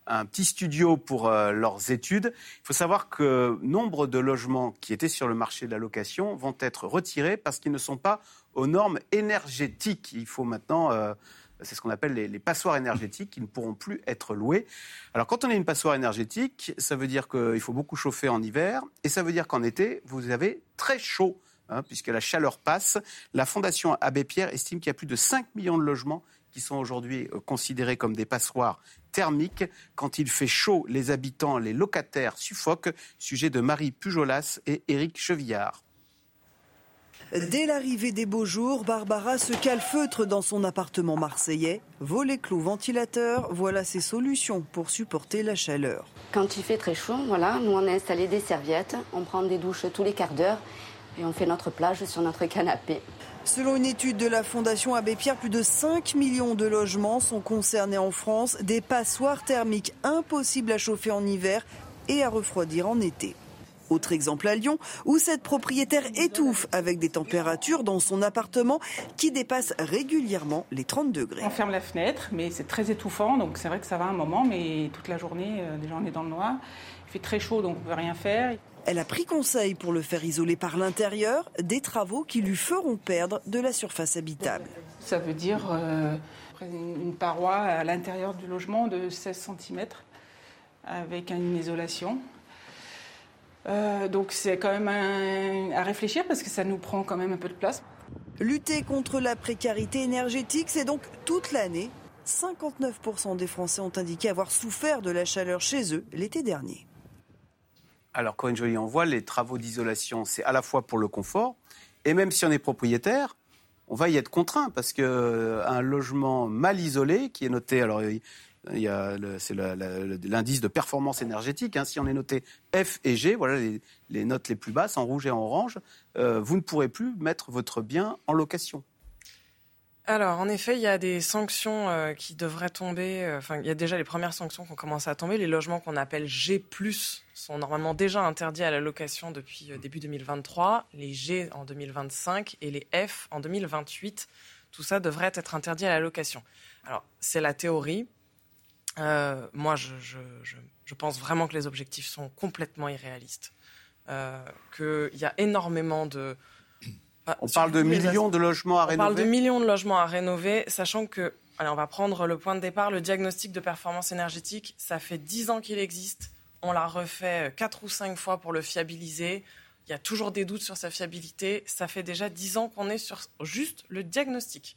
un petit studio pour leurs études. Il faut savoir que nombre de logements qui étaient sur le marché de la location vont être retirés parce qu'ils ne sont pas aux normes énergétiques. Il faut maintenant, euh, c'est ce qu'on appelle les, passoires énergétiques qui ne pourront plus être louées. Alors quand on a une passoire énergétique, ça veut dire qu'il faut beaucoup chauffer en hiver et ça veut dire qu'en été, vous avez très chaud. Hein, puisque la chaleur passe. La Fondation Abbé Pierre estime qu'il y a plus de 5 millions de logements qui sont aujourd'hui euh, considérés comme des passoires thermiques. Quand il fait chaud, les habitants, les locataires suffoquent. Sujet de Marie Pujolas et Éric Chevillard. Dès l'arrivée des beaux jours, Barbara se calfeutre dans son appartement marseillais. Volet clous ventilateur, voilà ses solutions pour supporter la chaleur. Quand il fait très chaud, voilà, nous on a installé des serviettes, on prend des douches tous les quarts d'heure et on fait notre plage sur notre canapé. Selon une étude de la Fondation Abbé Pierre, plus de 5 millions de logements sont concernés en France, des passoires thermiques impossibles à chauffer en hiver et à refroidir en été. Autre exemple à Lyon, où cette propriétaire étouffe avec des températures dans son appartement qui dépassent régulièrement les 30 degrés. On ferme la fenêtre, mais c'est très étouffant, donc c'est vrai que ça va un moment, mais toute la journée, euh, déjà on est dans le noir. Il fait très chaud, donc on ne peut rien faire. Elle a pris conseil pour le faire isoler par l'intérieur, des travaux qui lui feront perdre de la surface habitable. Ça veut dire euh, une paroi à l'intérieur du logement de 16 cm avec une isolation. Euh, donc c'est quand même à réfléchir parce que ça nous prend quand même un peu de place. Lutter contre la précarité énergétique, c'est donc toute l'année. 59% des Français ont indiqué avoir souffert de la chaleur chez eux l'été dernier. Alors Corinne Joly, on voit les travaux d'isolation, c'est à la fois pour le confort, et même si on est propriétaire, on va y être contraint parce qu'un euh, logement mal isolé, qui est noté, alors c'est l'indice de performance énergétique. Hein. Si on est noté F et G, voilà les, notes les plus basses, en rouge et en orange, euh, vous ne pourrez plus mettre votre bien en location. alors, en effet, il y a des sanctions euh, qui devraient tomber. Euh, il y a déjà les premières sanctions qui ont commencé à tomber. Les logements qu'on appelle G+, sont normalement déjà interdits à la location depuis début 2023. Les G en 2025 et les F en 2028. Tout ça devrait être interdit à la location. Alors, c'est la théorie. Moi, je, je, pense vraiment que les objectifs sont complètement irréalistes. Qu'il y a énormément de ah, on parle de millions de logements à rénover On parle de millions de logements à rénover, sachant que, allez, on va prendre le point de départ, le diagnostic de performance énergétique, ça fait 10 ans qu'il existe, on l'a refait 4 ou 5 fois pour le fiabiliser, il y a toujours des doutes sur sa fiabilité, ça fait déjà 10 ans qu'on est sur juste le diagnostic.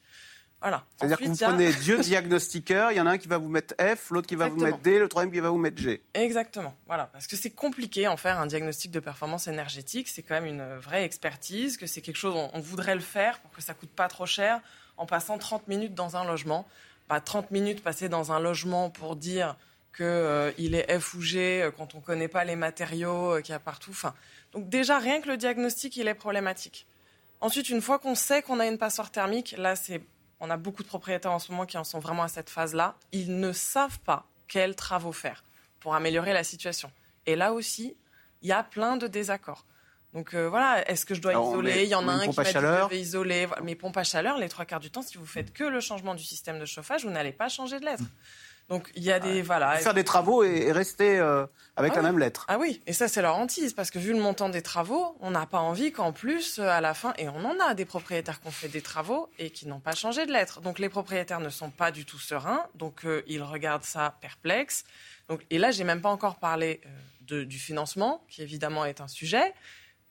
C'est-à-dire que vous prenez [laughs] Dieu diagnostiqueur, il y en a un qui va vous mettre F, l'autre qui va vous mettre D, le troisième qui va vous mettre G. Exactement. Voilà. Parce que c'est compliqué en faire un diagnostic de performance énergétique. C'est quand même une vraie expertise, que c'est quelque chose, on, voudrait le faire pour que ça coûte pas trop cher en passant 30 minutes dans un logement. Pas 30 minutes passées dans un logement pour dire qu'il euh, est F ou G euh, quand on ne connaît pas les matériaux euh, qu'il y a partout. Enfin, donc déjà, rien que le diagnostic, il est problématique. Ensuite, une fois qu'on sait qu'on a une passoire thermique, là, c'est on a beaucoup de propriétaires en ce moment qui en sont vraiment à cette phase-là. Ils ne savent pas quels travaux faire pour améliorer la situation. Et là aussi, il y a plein de désaccords. Donc euh, voilà, est-ce que je dois isoler? Il y en a un qui je devais isoler. Mais pompe à chaleur, les trois quarts du temps, si vous faites que le changement du système de chauffage, vous n'allez pas changer de lettre. Donc il y a des voilà. Faire des travaux et, rester euh, avec ah la même lettre. Ah oui, et ça c'est leur hantise parce que vu le montant des travaux, on n'a pas envie qu'en plus euh, à la fin et on en a des propriétaires qui ont fait des travaux et qui n'ont pas changé de lettre. Donc les propriétaires ne sont pas du tout sereins, donc euh, ils regardent ça perplexe. Donc et là j'ai même pas encore parlé du financement qui évidemment est un sujet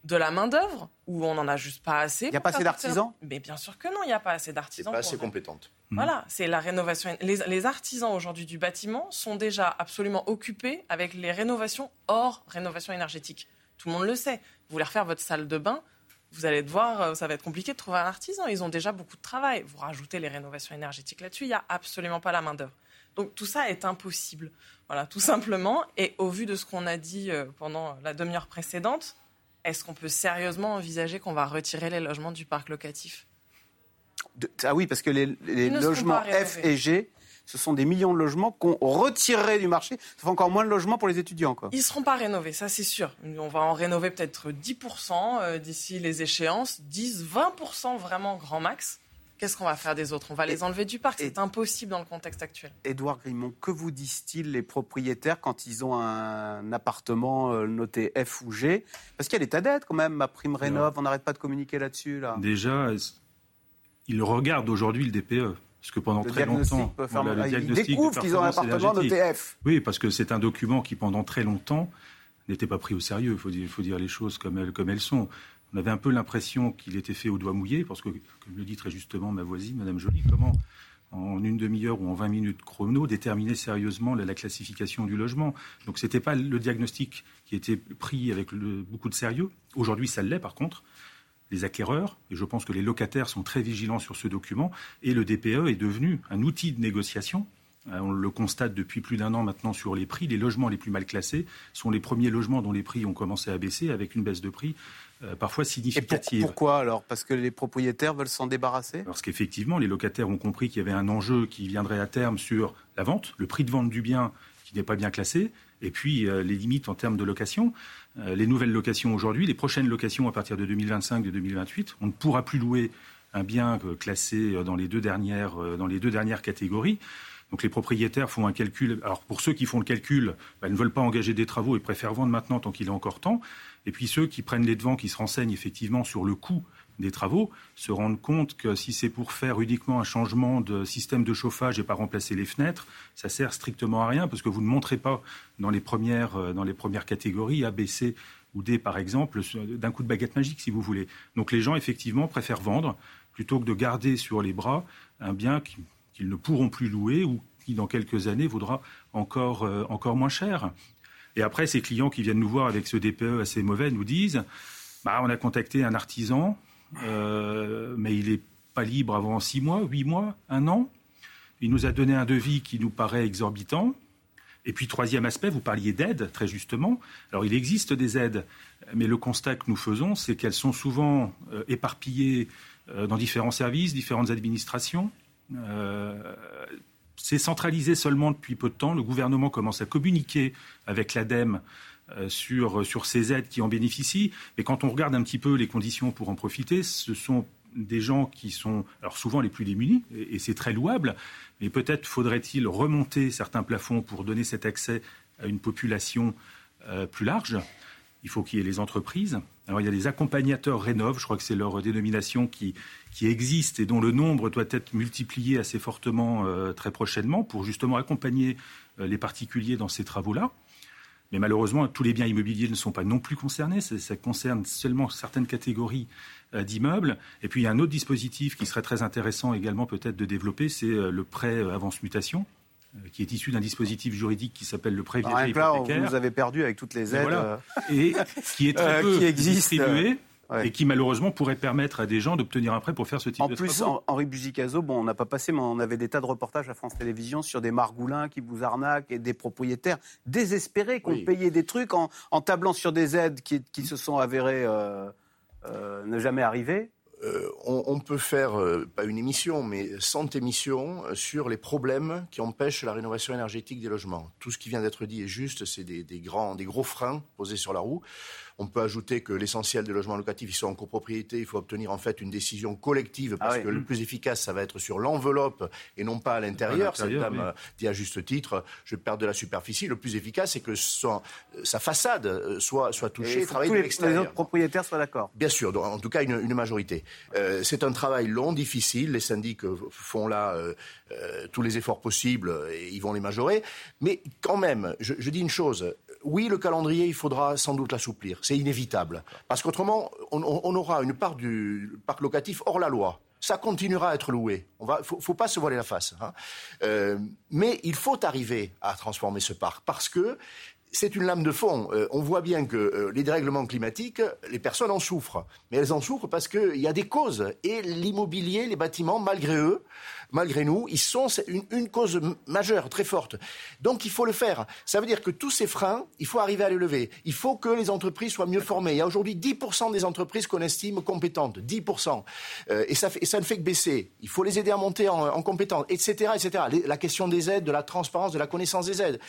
de la main-d'œuvre, où on n'en a juste pas assez. Il n'y a pas assez d'artisans Mais bien sûr que non, il n'y a pas assez d'artisans. Pas assez compétente. Mmh. Voilà, c'est la rénovation. Les, artisans aujourd'hui du bâtiment sont déjà absolument occupés avec les rénovations hors rénovation énergétique. Tout le monde le sait. Vous voulez refaire votre salle de bain, vous allez devoir, euh, ça va être compliqué de trouver un artisan. Ils ont déjà beaucoup de travail. Vous rajoutez les rénovations énergétiques là-dessus, il n'y a absolument pas la main-d'œuvre. Donc tout ça est impossible. Voilà, tout simplement. Et au vu de ce qu'on a dit euh, pendant la demi-heure précédente, est-ce qu'on peut sérieusement envisager qu'on va retirer les logements du parc locatif? Ah oui, parce que les, logements F et G, ce sont des millions de logements qu'on retirerait du marché. Ça fait encore moins de logements pour les étudiants. Quoi. Ils ne seront pas rénovés, ça c'est sûr. On va en rénover peut-être 10% euh, d'ici les échéances, 10, 20% vraiment grand max. Qu'est-ce qu'on va faire des autres? On va les enlever du parc. C'est impossible dans le contexte actuel. Édouard Grimont, que vous disent-ils les propriétaires quand ils ont un appartement euh, noté F ou G? Parce qu'il y a des tas d'aides quand même, ma prime rénov, on n'arrête pas de communiquer là-dessus. Là. Déjà, ils regardent aujourd'hui le DPE. Parce que pendant très longtemps, le ils découvrent qu'ils ont un appartement noté F. Oui, parce que c'est un document qui, pendant très longtemps, n'était pas pris au sérieux. Il faut dire, les choses comme elles, comme elles sont on avait un peu l'impression qu'il était fait au doigt mouillé, parce que, comme le dit très justement ma voisine, Madame Joly, comment en une demi-heure ou en 20 minutes chrono, déterminer sérieusement la, classification du logement. Donc ce n'était pas le diagnostic qui était pris avec beaucoup de sérieux. Aujourd'hui, ça l'est par contre. Les acquéreurs, et je pense que les locataires sont très vigilants sur ce document, et le DPE est devenu un outil de négociation on le constate depuis plus d'un an maintenant sur les prix. Les logements les plus mal classés sont les premiers logements dont les prix ont commencé à baisser avec une baisse de prix euh, parfois significative. Et pourquoi alors? Parce que les propriétaires veulent s'en débarrasser? Parce qu'effectivement, les locataires ont compris qu'il y avait un enjeu qui viendrait à terme sur la vente, le prix de vente du bien qui n'est pas bien classé, et puis euh, les limites en termes de location. Euh, les nouvelles locations aujourd'hui, les prochaines locations à partir de 2025, de 2028, on ne pourra plus louer un bien classé dans les deux dernières, dans les deux dernières catégories. Donc les propriétaires font un calcul. Alors pour ceux qui font le calcul, bah, ils ne veulent pas engager des travaux et préfèrent vendre maintenant tant qu'il est encore temps. Et puis ceux qui prennent les devants, qui se renseignent effectivement sur le coût des travaux, se rendent compte que si c'est pour faire uniquement un changement de système de chauffage et pas remplacer les fenêtres, ça sert strictement à rien parce que vous ne montrez pas dans les premières, euh, dans les premières catégories A, B, C ou D par exemple d'un coup de baguette magique si vous voulez. Donc les gens effectivement préfèrent vendre plutôt que de garder sur les bras un bien qu'ils ne pourront plus louer ou qui dans quelques années vaudra encore, euh, encore moins cher. Et après, ces clients qui viennent nous voir avec ce DPE assez mauvais nous disent bah, on a contacté un artisan, euh, mais il n'est pas libre avant six mois, huit mois, un an. Il nous a donné un devis qui nous paraît exorbitant. Et puis, troisième aspect, vous parliez d'aide, très justement. Alors, il existe des aides, mais le constat que nous faisons, c'est qu'elles sont souvent euh, éparpillées dans différents services, différentes administrations. Euh, c'est centralisé seulement depuis peu de temps. Le gouvernement commence à communiquer avec l'ADEME sur, sur ces aides qui en bénéficient. Mais quand on regarde un petit peu les conditions pour en profiter, ce sont des gens qui sont alors souvent les plus démunis, et, c'est très louable, mais peut-être faudrait-il remonter certains plafonds pour donner cet accès à une population euh, plus large. Il faut qu'il y ait les entreprises. Alors il y a des accompagnateurs Rénov, je crois que c'est leur dénomination qui, qui existe et dont le nombre doit être multiplié assez fortement euh, très prochainement pour justement accompagner euh, les particuliers dans ces travaux-là. Mais malheureusement, tous les biens immobiliers ne sont pas non plus concernés. Ça, concerne seulement certaines catégories euh, d'immeubles. Et puis, il y a un autre dispositif qui serait très intéressant également peut-être de développer, c'est le prêt avance mutation qui est issu d'un dispositif juridique qui s'appelle le prêt viager hypothécaire. Vous nous avez perdu avec toutes les aides. Et, qui est [laughs] très peu qui distribué et qui malheureusement pourrait permettre à des gens d'obtenir un prêt pour faire ce type en de plus, travaux. En plus, Henri Buzicazo, bon, on n'a pas passé, mais on avait des tas de reportages à France Télévisions sur des margoulins qui vous arnaquent et des propriétaires désespérés qui ont payé des trucs en, tablant sur des aides qui, se sont avérées euh, euh, ne jamais arriver. Euh, on, peut faire, pas une émission, mais 100 émissions sur les problèmes qui empêchent la rénovation énergétique des logements. Tout ce qui vient d'être dit est juste, c'est des, grands, des gros freins posés sur la roue. On peut ajouter que l'essentiel des logements locatifs, ils sont en copropriété. Il faut obtenir en fait une décision collective parce ah que le plus efficace, ça va être sur l'enveloppe et non pas à l'intérieur. Cette dame dit à juste titre, je perds de la superficie. Le plus efficace, c'est que sa façade euh, soit, soit touchée, et de l'extérieur. les autres propriétaires soient d'accord. Bien sûr, en tout cas une, majorité. Euh, c'est un travail long, difficile. Les syndics font là euh, tous les efforts possibles et ils vont les majorer. Mais quand même, je, je dis une chose oui, le calendrier, il faudra sans doute l'assouplir. C'est inévitable. Parce qu'autrement, on, aura une part du parc locatif hors la loi. Ça continuera à être loué. Il ne faut, pas se voiler la face. Hein. Euh, mais il faut arriver à transformer ce parc parce que c'est une lame de fond. Euh, on voit bien que euh, les dérèglements climatiques, les personnes en souffrent. Mais elles en souffrent parce qu'il y a des causes. Et l'immobilier, les bâtiments, malgré eux, malgré nous, ils sont une, cause majeure, très forte. Donc il faut le faire. Ça veut dire que tous ces freins, il faut arriver à les lever. Il faut que les entreprises soient mieux formées. Il y a aujourd'hui 10% des entreprises qu'on estime compétentes. 10%. Euh, et, ça ça ne fait que baisser. Il faut les aider à monter en, en compétences, etc., etc. La question des aides, de la transparence, de la connaissance des aides.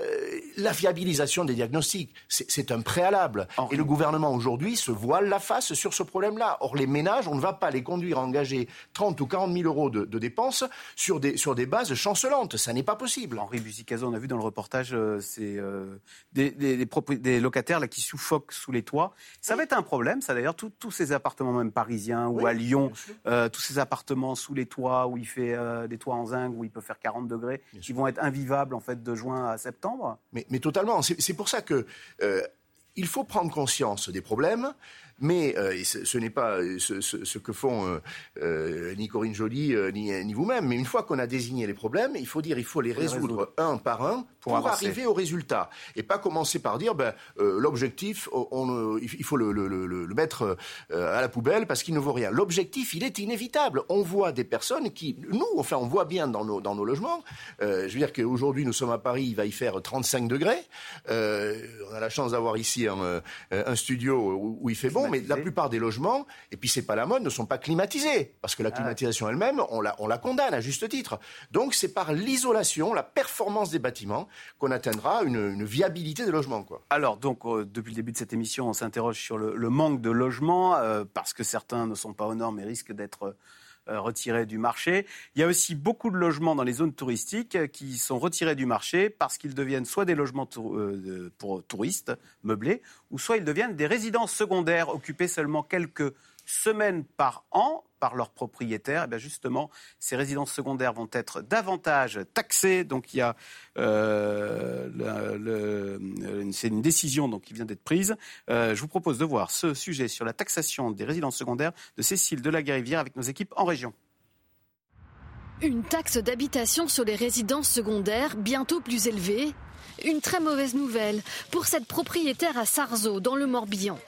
Euh, la fiabilisation des diagnostics, c'est un préalable. Et le gouvernement aujourd'hui se voile la face sur ce problème-là. Or, les ménages, on ne va pas les conduire à engager 30 ou 40 000 euros de, de dépenses sur des, sur des bases chancelantes. Ça n'est pas possible. Henri Buzicazo, on a vu dans le reportage, euh, c'est euh, des, des, locataires là, qui suffoquent sous les toits. Ça va être un problème, ça d'ailleurs, tous ces appartements, même parisiens ou à Lyon, euh, tous ces appartements sous les toits où il fait des toits en zinc, où il peut faire 40 degrés, qui vont être invivables en fait de juin à septembre. Mais, mais totalement. C'est pour ça que il faut prendre conscience des problèmes, mais euh, ce, n'est pas euh, ce, que font euh, ni Corinne Joly ni, vous-même. Mais une fois qu'on a désigné les problèmes, il faut dire il faut les résoudre, un par un pour, arriver au résultat. Et pas commencer par dire ben, l'objectif, il faut le, mettre à la poubelle parce qu'il ne vaut rien. L'objectif, il est inévitable. On voit des personnes qui, nous, enfin, on voit bien dans nos, dans nos logements. je veux dire qu'aujourd'hui, nous sommes à Paris, il va y faire 35 degrés. on a la chance d'avoir ici un, un studio où, où il fait bon mais la plupart des logements, et puis c'est pas la mode, ne sont pas climatisés. Parce que la ah. climatisation elle-même, on la, on la condamne à juste titre. Donc c'est par l'isolation, la performance des bâtiments, qu'on atteindra une, viabilité des logements. Quoi. Alors, donc, euh, depuis le début de cette émission, on s'interroge sur le, manque de logements, euh, parce que certains ne sont pas aux normes et risquent d'être euh, retirés du marché. Il y a aussi beaucoup de logements dans les zones touristiques euh, qui sont retirés du marché parce qu'ils deviennent soit des logements euh, pour touristes meublés, ou soit ils deviennent des résidences secondaires occupées seulement quelques semaines par an par leurs propriétaires, et eh bien justement, ces résidences secondaires vont être davantage taxées. Donc il y a, euh, c'est une décision qui vient d'être prise. Euh, je vous propose de voir ce sujet sur la taxation des résidences secondaires de Cécile Delaguerrivière avec nos équipes en région. Une taxe d'habitation sur les résidences secondaires bientôt plus élevée. Une très mauvaise nouvelle pour cette propriétaire à Sarzeau, dans le Morbihan.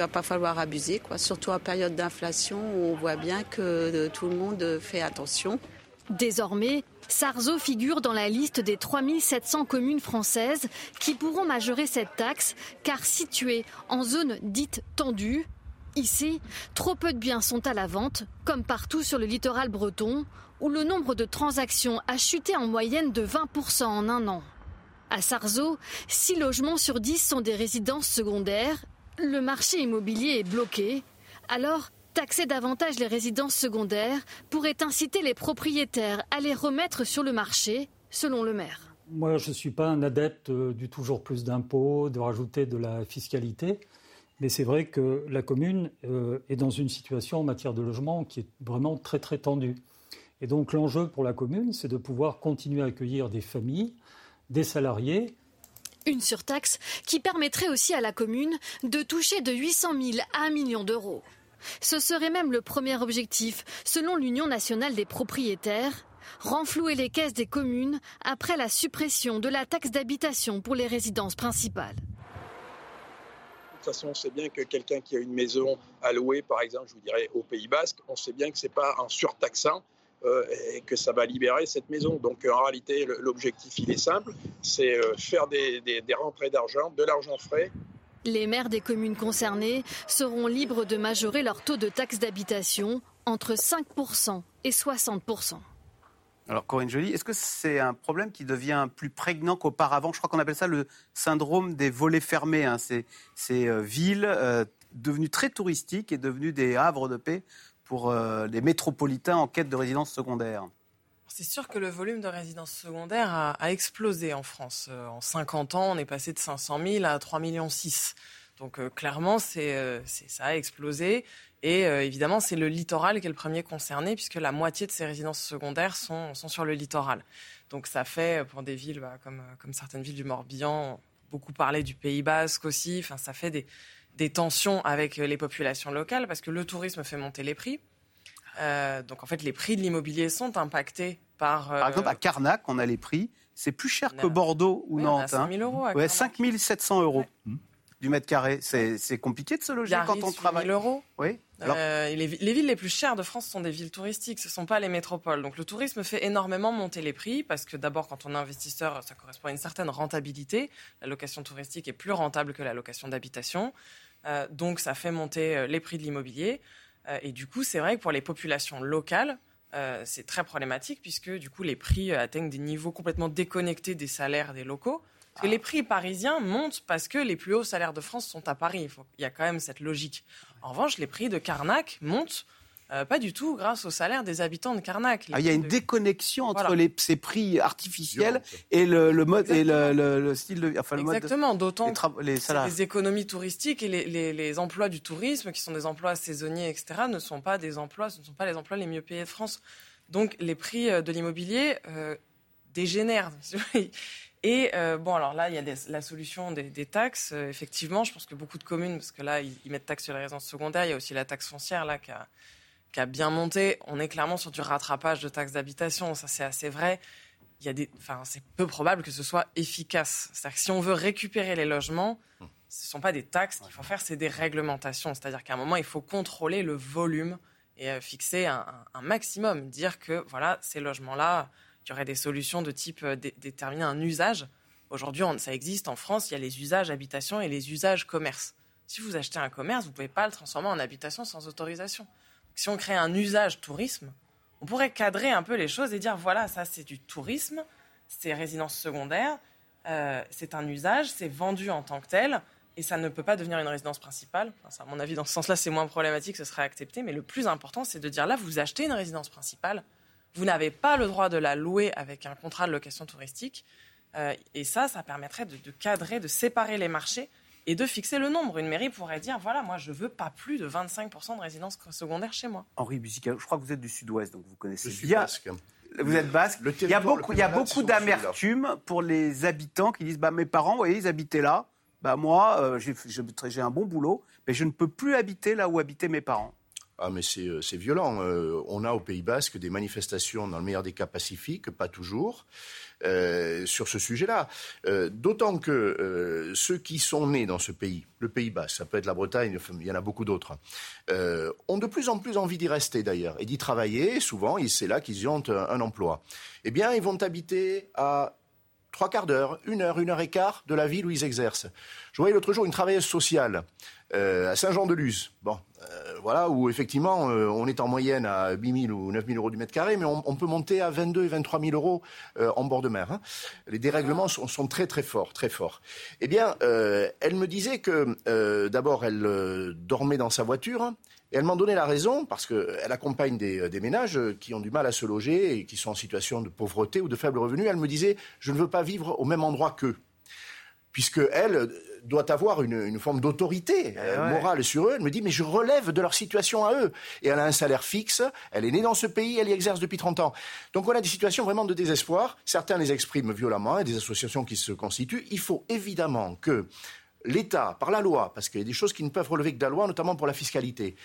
Il va pas falloir abuser, quoi. surtout en période d'inflation où on voit bien que euh, tout le monde fait attention. Désormais, Sarzeau figure dans la liste des 3700 communes françaises qui pourront majorer cette taxe car situées en zone dite tendue. Ici, trop peu de biens sont à la vente, comme partout sur le littoral breton, où le nombre de transactions a chuté en moyenne de 20% en un an. À Sarzeau, 6 logements sur 10 sont des résidences secondaires. Le marché immobilier est bloqué. Alors, taxer davantage les résidences secondaires pourrait inciter les propriétaires à les remettre sur le marché, selon le maire. Moi, je ne suis pas un adepte euh, du toujours plus d'impôts, de rajouter de la fiscalité. Mais c'est vrai que la commune euh, est dans une situation en matière de logement qui est vraiment très très tendue. Et donc l'enjeu pour la commune, c'est de pouvoir continuer à accueillir des familles, des salariés. Une surtaxe qui permettrait aussi à la commune de toucher de 800 000 à 1 million d'euros. Ce serait même le premier objectif, selon l'Union nationale des propriétaires, renflouer les caisses des communes après la suppression de la taxe d'habitation pour les résidences principales. De toute façon, on sait bien que quelqu'un qui a une maison à louer, par exemple, je vous dirais au Pays Basque, on sait bien que ce n'est pas en surtaxant et que ça va libérer cette maison. Donc en réalité, l'objectif, il est simple, c'est euh, faire des, des rentrées d'argent, de l'argent frais. Les maires des communes concernées seront libres de majorer leur taux de taxe d'habitation entre 5% et 60%. Alors Corinne Joly, est-ce que c'est un problème qui devient plus prégnant qu'auparavant? Je crois qu'on appelle ça le syndrome des volets fermés. Hein. Ces, euh, villes devenues très touristiques et devenues des havres de paix pour euh, les métropolitains en quête de résidence secondaire c'est sûr que le volume de résidences secondaires a, explosé en France. Euh, en 50 ans, on est passé de 500 000 à 3,6 millions. Donc euh, clairement, c'est, ça a explosé. Et évidemment, c'est le littoral qui est le premier concerné, puisque la moitié de ces résidences secondaires sont, sur le littoral. Donc ça fait, pour des villes bah, comme, certaines villes du Morbihan, beaucoup parler du Pays Basque aussi, enfin, ça fait des, des tensions avec les populations locales parce que le tourisme fait monter les prix. Euh, donc en fait, les prix de l'immobilier sont impactés par. Par exemple, à Carnac, on a les prix. C'est plus cher que Bordeaux ou Nantes. 5 000 euros. Ouais, 5 700 euros du mètre carré. C'est compliqué de se loger quand on travaille. 000 euros. Oui. Euh, les, les, villes les plus chères de France sont des villes touristiques, ce ne sont pas les métropoles. Donc le tourisme fait énormément monter les prix parce que d'abord, quand on est investisseur, ça correspond à une certaine rentabilité. La location touristique est plus rentable que la location d'habitation. Euh, donc ça fait monter euh, les prix de l'immobilier. Euh, et du coup, c'est vrai que pour les populations locales, c'est très problématique puisque du coup les prix atteignent des niveaux complètement déconnectés des salaires des locaux. Parce que ah. les prix parisiens montent parce que les plus hauts salaires de France sont à Paris. Il, il y a quand même cette logique. En revanche, les prix de Carnac montent euh, pas du tout grâce au salaire des habitants de Carnac. Ah, il y a une déconnexion entre les, ces prix artificiels et le, mode et le, style de enfin, Exactement, d'autant que les, économies touristiques et les, emplois du tourisme, qui sont des emplois saisonniers, etc., ne sont pas des emplois, ce ne sont pas les emplois les mieux payés de France. Donc les prix euh, de l'immobilier euh, dégénèrent. [laughs] Et bon, alors là, il y a la solution des, taxes. effectivement, je pense que beaucoup de communes, parce que là, ils, mettent taxe sur les résidences secondaires, il y a aussi la taxe foncière là qui a, bien monté. On est clairement sur du rattrapage de taxes d'habitation. Ça, c'est assez vrai. Il y a des, enfin, c'est peu probable que ce soit efficace. C'est-à-dire que si on veut récupérer les logements, ce ne sont pas des taxes qu'il faut faire, c'est des réglementations. C'est-à-dire qu'à un moment, il faut contrôler le volume et euh, fixer un, maximum. Dire que, voilà, ces logements-là, il y aurait des solutions de type euh, déterminer un usage. Aujourd'hui, ça existe en France, il y a les usages habitation et les usages commerce. Si vous achetez un commerce, vous ne pouvez pas le transformer en habitation sans autorisation si on crée un usage tourisme, on pourrait cadrer un peu les choses et dire voilà, ça c'est du tourisme, c'est résidence secondaire, euh, c'est un usage, c'est vendu en tant que tel, et ça ne peut pas devenir une résidence principale. à mon avis, dans ce sens-là, c'est moins problématique, ce serait accepté, mais le plus important, c'est de dire là, vous achetez une résidence principale, vous n'avez pas le droit de la louer avec un contrat de location touristique, euh, et ça, ça permettrait de cadrer, de séparer les marchés et de fixer le nombre. Une mairie pourrait dire voilà, moi, je veux pas plus de 25% de résidences secondaires chez moi. Henri Busica, je crois que vous êtes du sud-ouest, donc vous connaissez je bien. Basque. Vous êtes basque. il y a beaucoup, il y a beaucoup d'amertume pour les habitants qui disent bah, mes parents, vous voyez, ils habitaient là. Bah, moi, euh, j'ai un bon boulot, mais je ne peux plus habiter là où habitaient mes parents. Ah, mais c'est violent. on a au Pays Basque des manifestations, dans le meilleur des cas pacifiques, pas toujours. Euh, sur ce sujet-là. Euh, d'autant que euh, ceux qui sont nés dans ce pays, le Pays Bas, ça peut être la Bretagne, il y en a beaucoup d'autres, ont de plus en plus envie d'y rester d'ailleurs et d'y travailler. Souvent, c'est là qu'ils ont un emploi. Eh bien, ils vont habiter à trois quarts d'heure, une heure, une heure et quart de la ville où ils exercent. Je voyais l'autre jour une travailleuse sociale à Saint-Jean-de-Luz. Bon, voilà, où effectivement, euh, on est en moyenne à 8 000 ou 9 000 euros du mètre carré, mais on, peut monter à 22 et 23 000 euros euh, en bord de mer. Hein. Les dérèglements sont, très très forts, très forts. Eh bien, euh, elle me disait que d'abord, elle dormait dans sa voiture. Et elle m'en donnait la raison parce qu'elle accompagne des, des, ménages qui ont du mal à se loger et qui sont en situation de pauvreté ou de faible revenu. Elle me disait, je ne veux pas vivre au même endroit qu'eux puisque elle doit avoir une, forme d'autorité eh euh, morale sur eux. Elle me dit, mais je relève de leur situation à eux. Et elle a un salaire fixe, elle est née dans ce pays, elle y exerce depuis 30 ans. Donc on a des situations vraiment de désespoir. Certains les expriment violemment, et des associations qui se constituent. Il faut évidemment que l'État, par la loi, parce qu'il y a des choses qui ne peuvent relever que de la loi, notamment pour la fiscalité,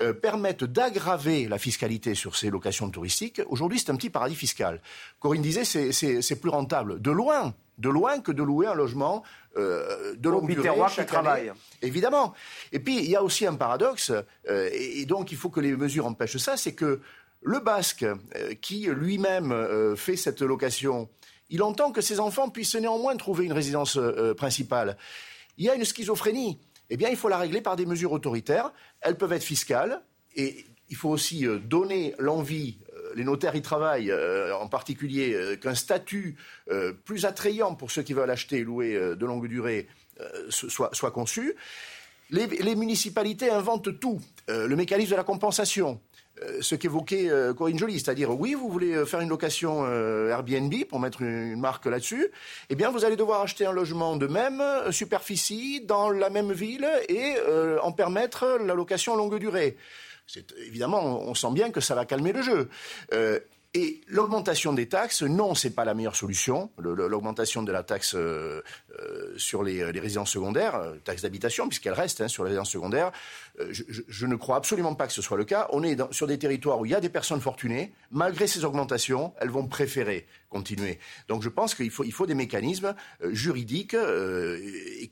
euh, permettent d'aggraver la fiscalité sur ces locations touristiques. Aujourd'hui, c'est un petit paradis fiscal. Corinne disait, c'est plus rentable, de loin, de loin que de louer un logement euh, de longue durée chaque travaille. Évidemment. Et puis, il y a aussi un paradoxe, euh, et, donc il faut que les mesures empêchent ça, c'est que le Basque, euh, qui lui-même fait cette location, il entend que ses enfants puissent néanmoins trouver une résidence principale. Il y a une schizophrénie. Eh bien, il faut la régler par des mesures autoritaires. Elles peuvent être fiscales, et il faut aussi donner l'envie les notaires y travaillent, euh, en particulier euh, qu'un statut euh, plus attrayant pour ceux qui veulent acheter et louer de longue durée soit, soit, conçu. Les, municipalités inventent tout. le mécanisme de la compensation, ce qu'évoquait Corinne Joly, c'est-à-dire oui, vous voulez faire une location Airbnb pour mettre une, marque là-dessus, eh bien vous allez devoir acheter un logement de même superficie dans la même ville et en permettre la location longue durée évidemment, on sent bien que ça va calmer le jeu. Euh, et l'augmentation des taxes, non, c'est pas la meilleure solution. L'augmentation de la taxe euh, euh, sur les, résidences secondaires, taxe d'habitation, puisqu'elle reste hein, sur les résidences secondaires, je, ne crois absolument pas que ce soit le cas. On est sur des territoires où il y a des personnes fortunées. Malgré ces augmentations, elles vont préférer continuer. Donc je pense qu'il faut, il faut des mécanismes euh, juridiques euh,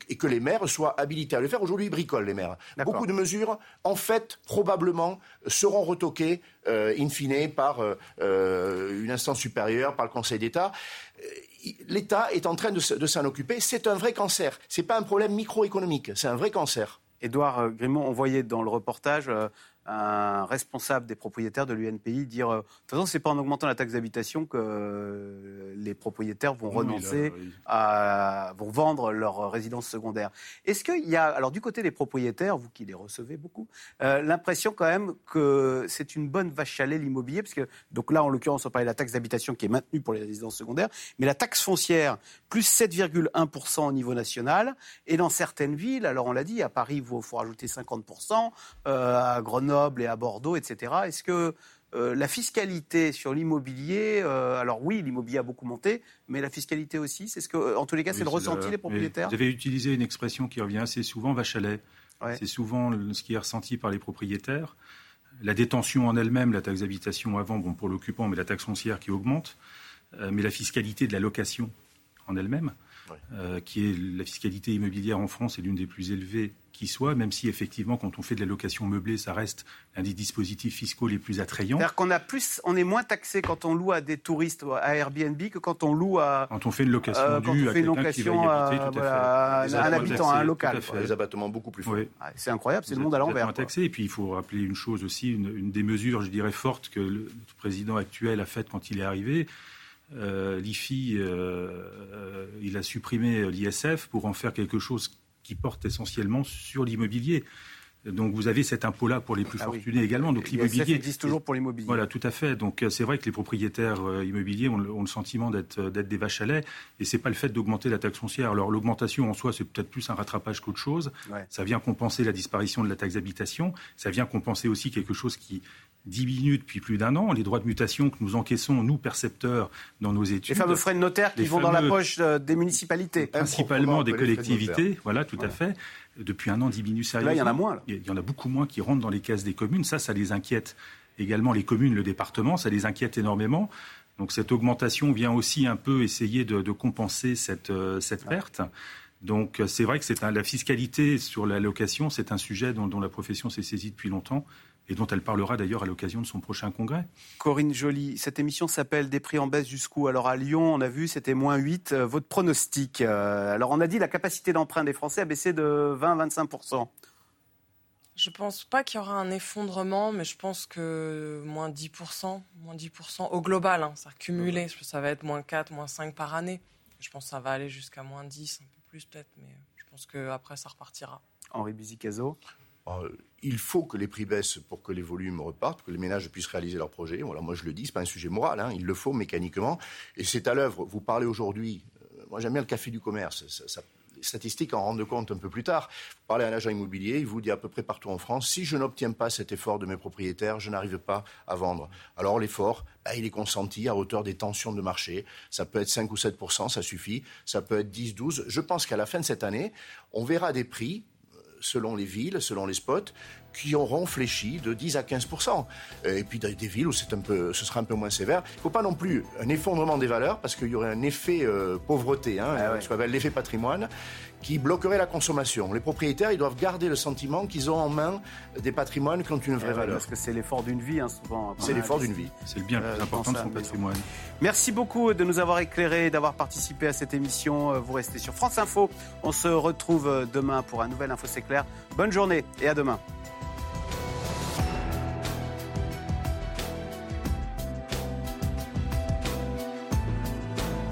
et, que les maires soient habilités à le faire. Aujourd'hui, ils bricolent, les maires. Beaucoup de mesures, en fait, probablement, seront retoquées, euh, in fine, par une instance supérieure, par le Conseil d'État l'État est en train de, s'en occuper. C'est un vrai cancer. Ce n'est pas un problème microéconomique, c'est un vrai cancer. Édouard Grimont, on voyait dans le reportage un responsable des propriétaires de l'UNPI dire euh, de toute façon, c'est pas en augmentant la taxe d'habitation que euh, les propriétaires vont renoncer à vont vendre leur résidence secondaire. Est-ce qu'il y a alors du côté des propriétaires, vous qui les recevez beaucoup, euh, l'impression quand même que c'est une bonne vache à lait l'immobilier? Parce que donc là en l'occurrence on parlait de la taxe d'habitation qui est maintenue pour les résidences secondaires, mais la taxe foncière plus 7,1% au niveau national et dans certaines villes, alors on l'a dit à Paris il faut, faut rajouter 50%, à Grenoble et à Bordeaux, etc. Est-ce que euh, la fiscalité sur l'immobilier, euh, alors oui, l'immobilier a beaucoup monté, mais la fiscalité aussi, c'est ce que, en tous les cas, c'est le ressenti des propriétaires. Vous avez utilisé une expression qui revient assez souvent, vache à lait. C'est souvent ce qui est ressenti par les propriétaires. La détention en elle-même, la taxe d'habitation avant, bon pour l'occupant, mais la taxe foncière qui augmente, euh, mais la fiscalité de la location en elle-même, qui est la fiscalité immobilière en France est l'une des plus élevées qui soit, même si effectivement, quand on fait de la location meublée, ça reste un des dispositifs fiscaux les plus attrayants. C'est-à-dire qu'on a plus, on est moins taxé quand on loue à des touristes à Airbnb que quand on loue à. Quand on fait une location euh, due à quelqu'un qui va y habiter, tout à fait. un habitant, un local. Des abattements beaucoup plus forts. c'est incroyable, c'est le monde à l'envers. taxé. Et puis il faut rappeler une chose aussi, une, des mesures, je dirais, fortes que le président actuel a faites quand il est arrivé. Euh, L'IFI, euh, il a supprimé l'ISF pour en faire quelque chose qui porte essentiellement sur l'immobilier. Donc vous avez cet impôt-là pour les plus ah fortunés également. Donc l'immobilier existe toujours pour l'immobilier. Voilà, tout à fait. Donc euh, c'est vrai que les propriétaires immobiliers ont, le sentiment d'être des vaches à lait, et c'est pas le fait d'augmenter la taxe foncière. Alors l'augmentation en soi, c'est peut-être plus un rattrapage qu'autre chose. Ça vient compenser la disparition de la taxe d'habitation. Ça vient compenser aussi quelque chose qui diminuent depuis plus d'un an. Les droits de mutation que nous encaissons, nous, percepteurs, dans nos études. Les fameux frais de notaire qui vont dans la poche euh, des municipalités. Principalement des collectivités, voilà, tout à fait. Depuis un an, diminuent sérieusement. Là, il y en a moins. Il y en a beaucoup moins qui rentrent dans les caisses des communes. Ça, ça les inquiète. Également, les communes, le département, ça les inquiète énormément. Donc cette augmentation vient aussi un peu essayer de, compenser cette, euh, cette perte. Donc c'est vrai que c'est la fiscalité sur la location, c'est un sujet dont, la profession s'est saisie depuis longtemps et dont elle parlera d'ailleurs à l'occasion de son prochain congrès. Corinne Joly, cette émission s'appelle Des prix en baisse jusqu'où? Alors à Lyon, on a vu, c'était moins 8. Euh, votre pronostic euh, Alors on a dit la capacité d'emprunt des Français a baissé de 20-25%. Je pense pas qu'il y aura un effondrement, mais je pense que moins 10%, moins 10% au global, hein, ça cumulé, ça va être moins 4, moins 5 par année. Je pense que ça va aller jusqu'à moins 10, un peu plus peut-être, mais je pense qu'après ça repartira. Henri Bizicazo euh, il faut que les prix baissent pour que les volumes repartent, que les ménages puissent réaliser leurs projets. Voilà, moi je le dis, c'est pas un sujet moral, hein, il le faut mécaniquement. Et c'est à l'œuvre. Vous parlez aujourd'hui, euh, moi j'aime bien le café du commerce. Ça, statistiques en rendent compte un peu plus tard. Vous parlez à un agent immobilier, il vous dit à peu près partout en France, si je n'obtiens pas cet effort de mes propriétaires, je n'arrive pas à vendre. Alors l'effort, bah, il est consenti à hauteur des tensions de marché. Ça peut être 5 ou 7 ça suffit. Ça peut être 10, 12. Je pense qu'à la fin de cette année, on verra des prix euh, selon les villes, selon les spots, qui auront fléchi de 10 à 15 Et puis des villes où c'est un peu, ce sera un peu moins sévère. Il ne faut pas non plus un effondrement des valeurs parce qu'il y aurait un effet euh, pauvreté, hein, ah ce qu'on appelle l'effet patrimoine, qui bloquerait la consommation. Les propriétaires, ils doivent garder le sentiment qu'ils ont en main des patrimoines qui ont une vraie eh valeur. Parce que c'est l'effort d'une vie, hein, souvent. C'est l'effort d'une vie. C'est le bien le plus euh, important de son patrimoine. Merci beaucoup de nous avoir éclairés, d'avoir participé à cette émission. Euh, vous restez sur France Info. On se retrouve demain pour un nouvel Info C'est clair. Bonne journée et à demain.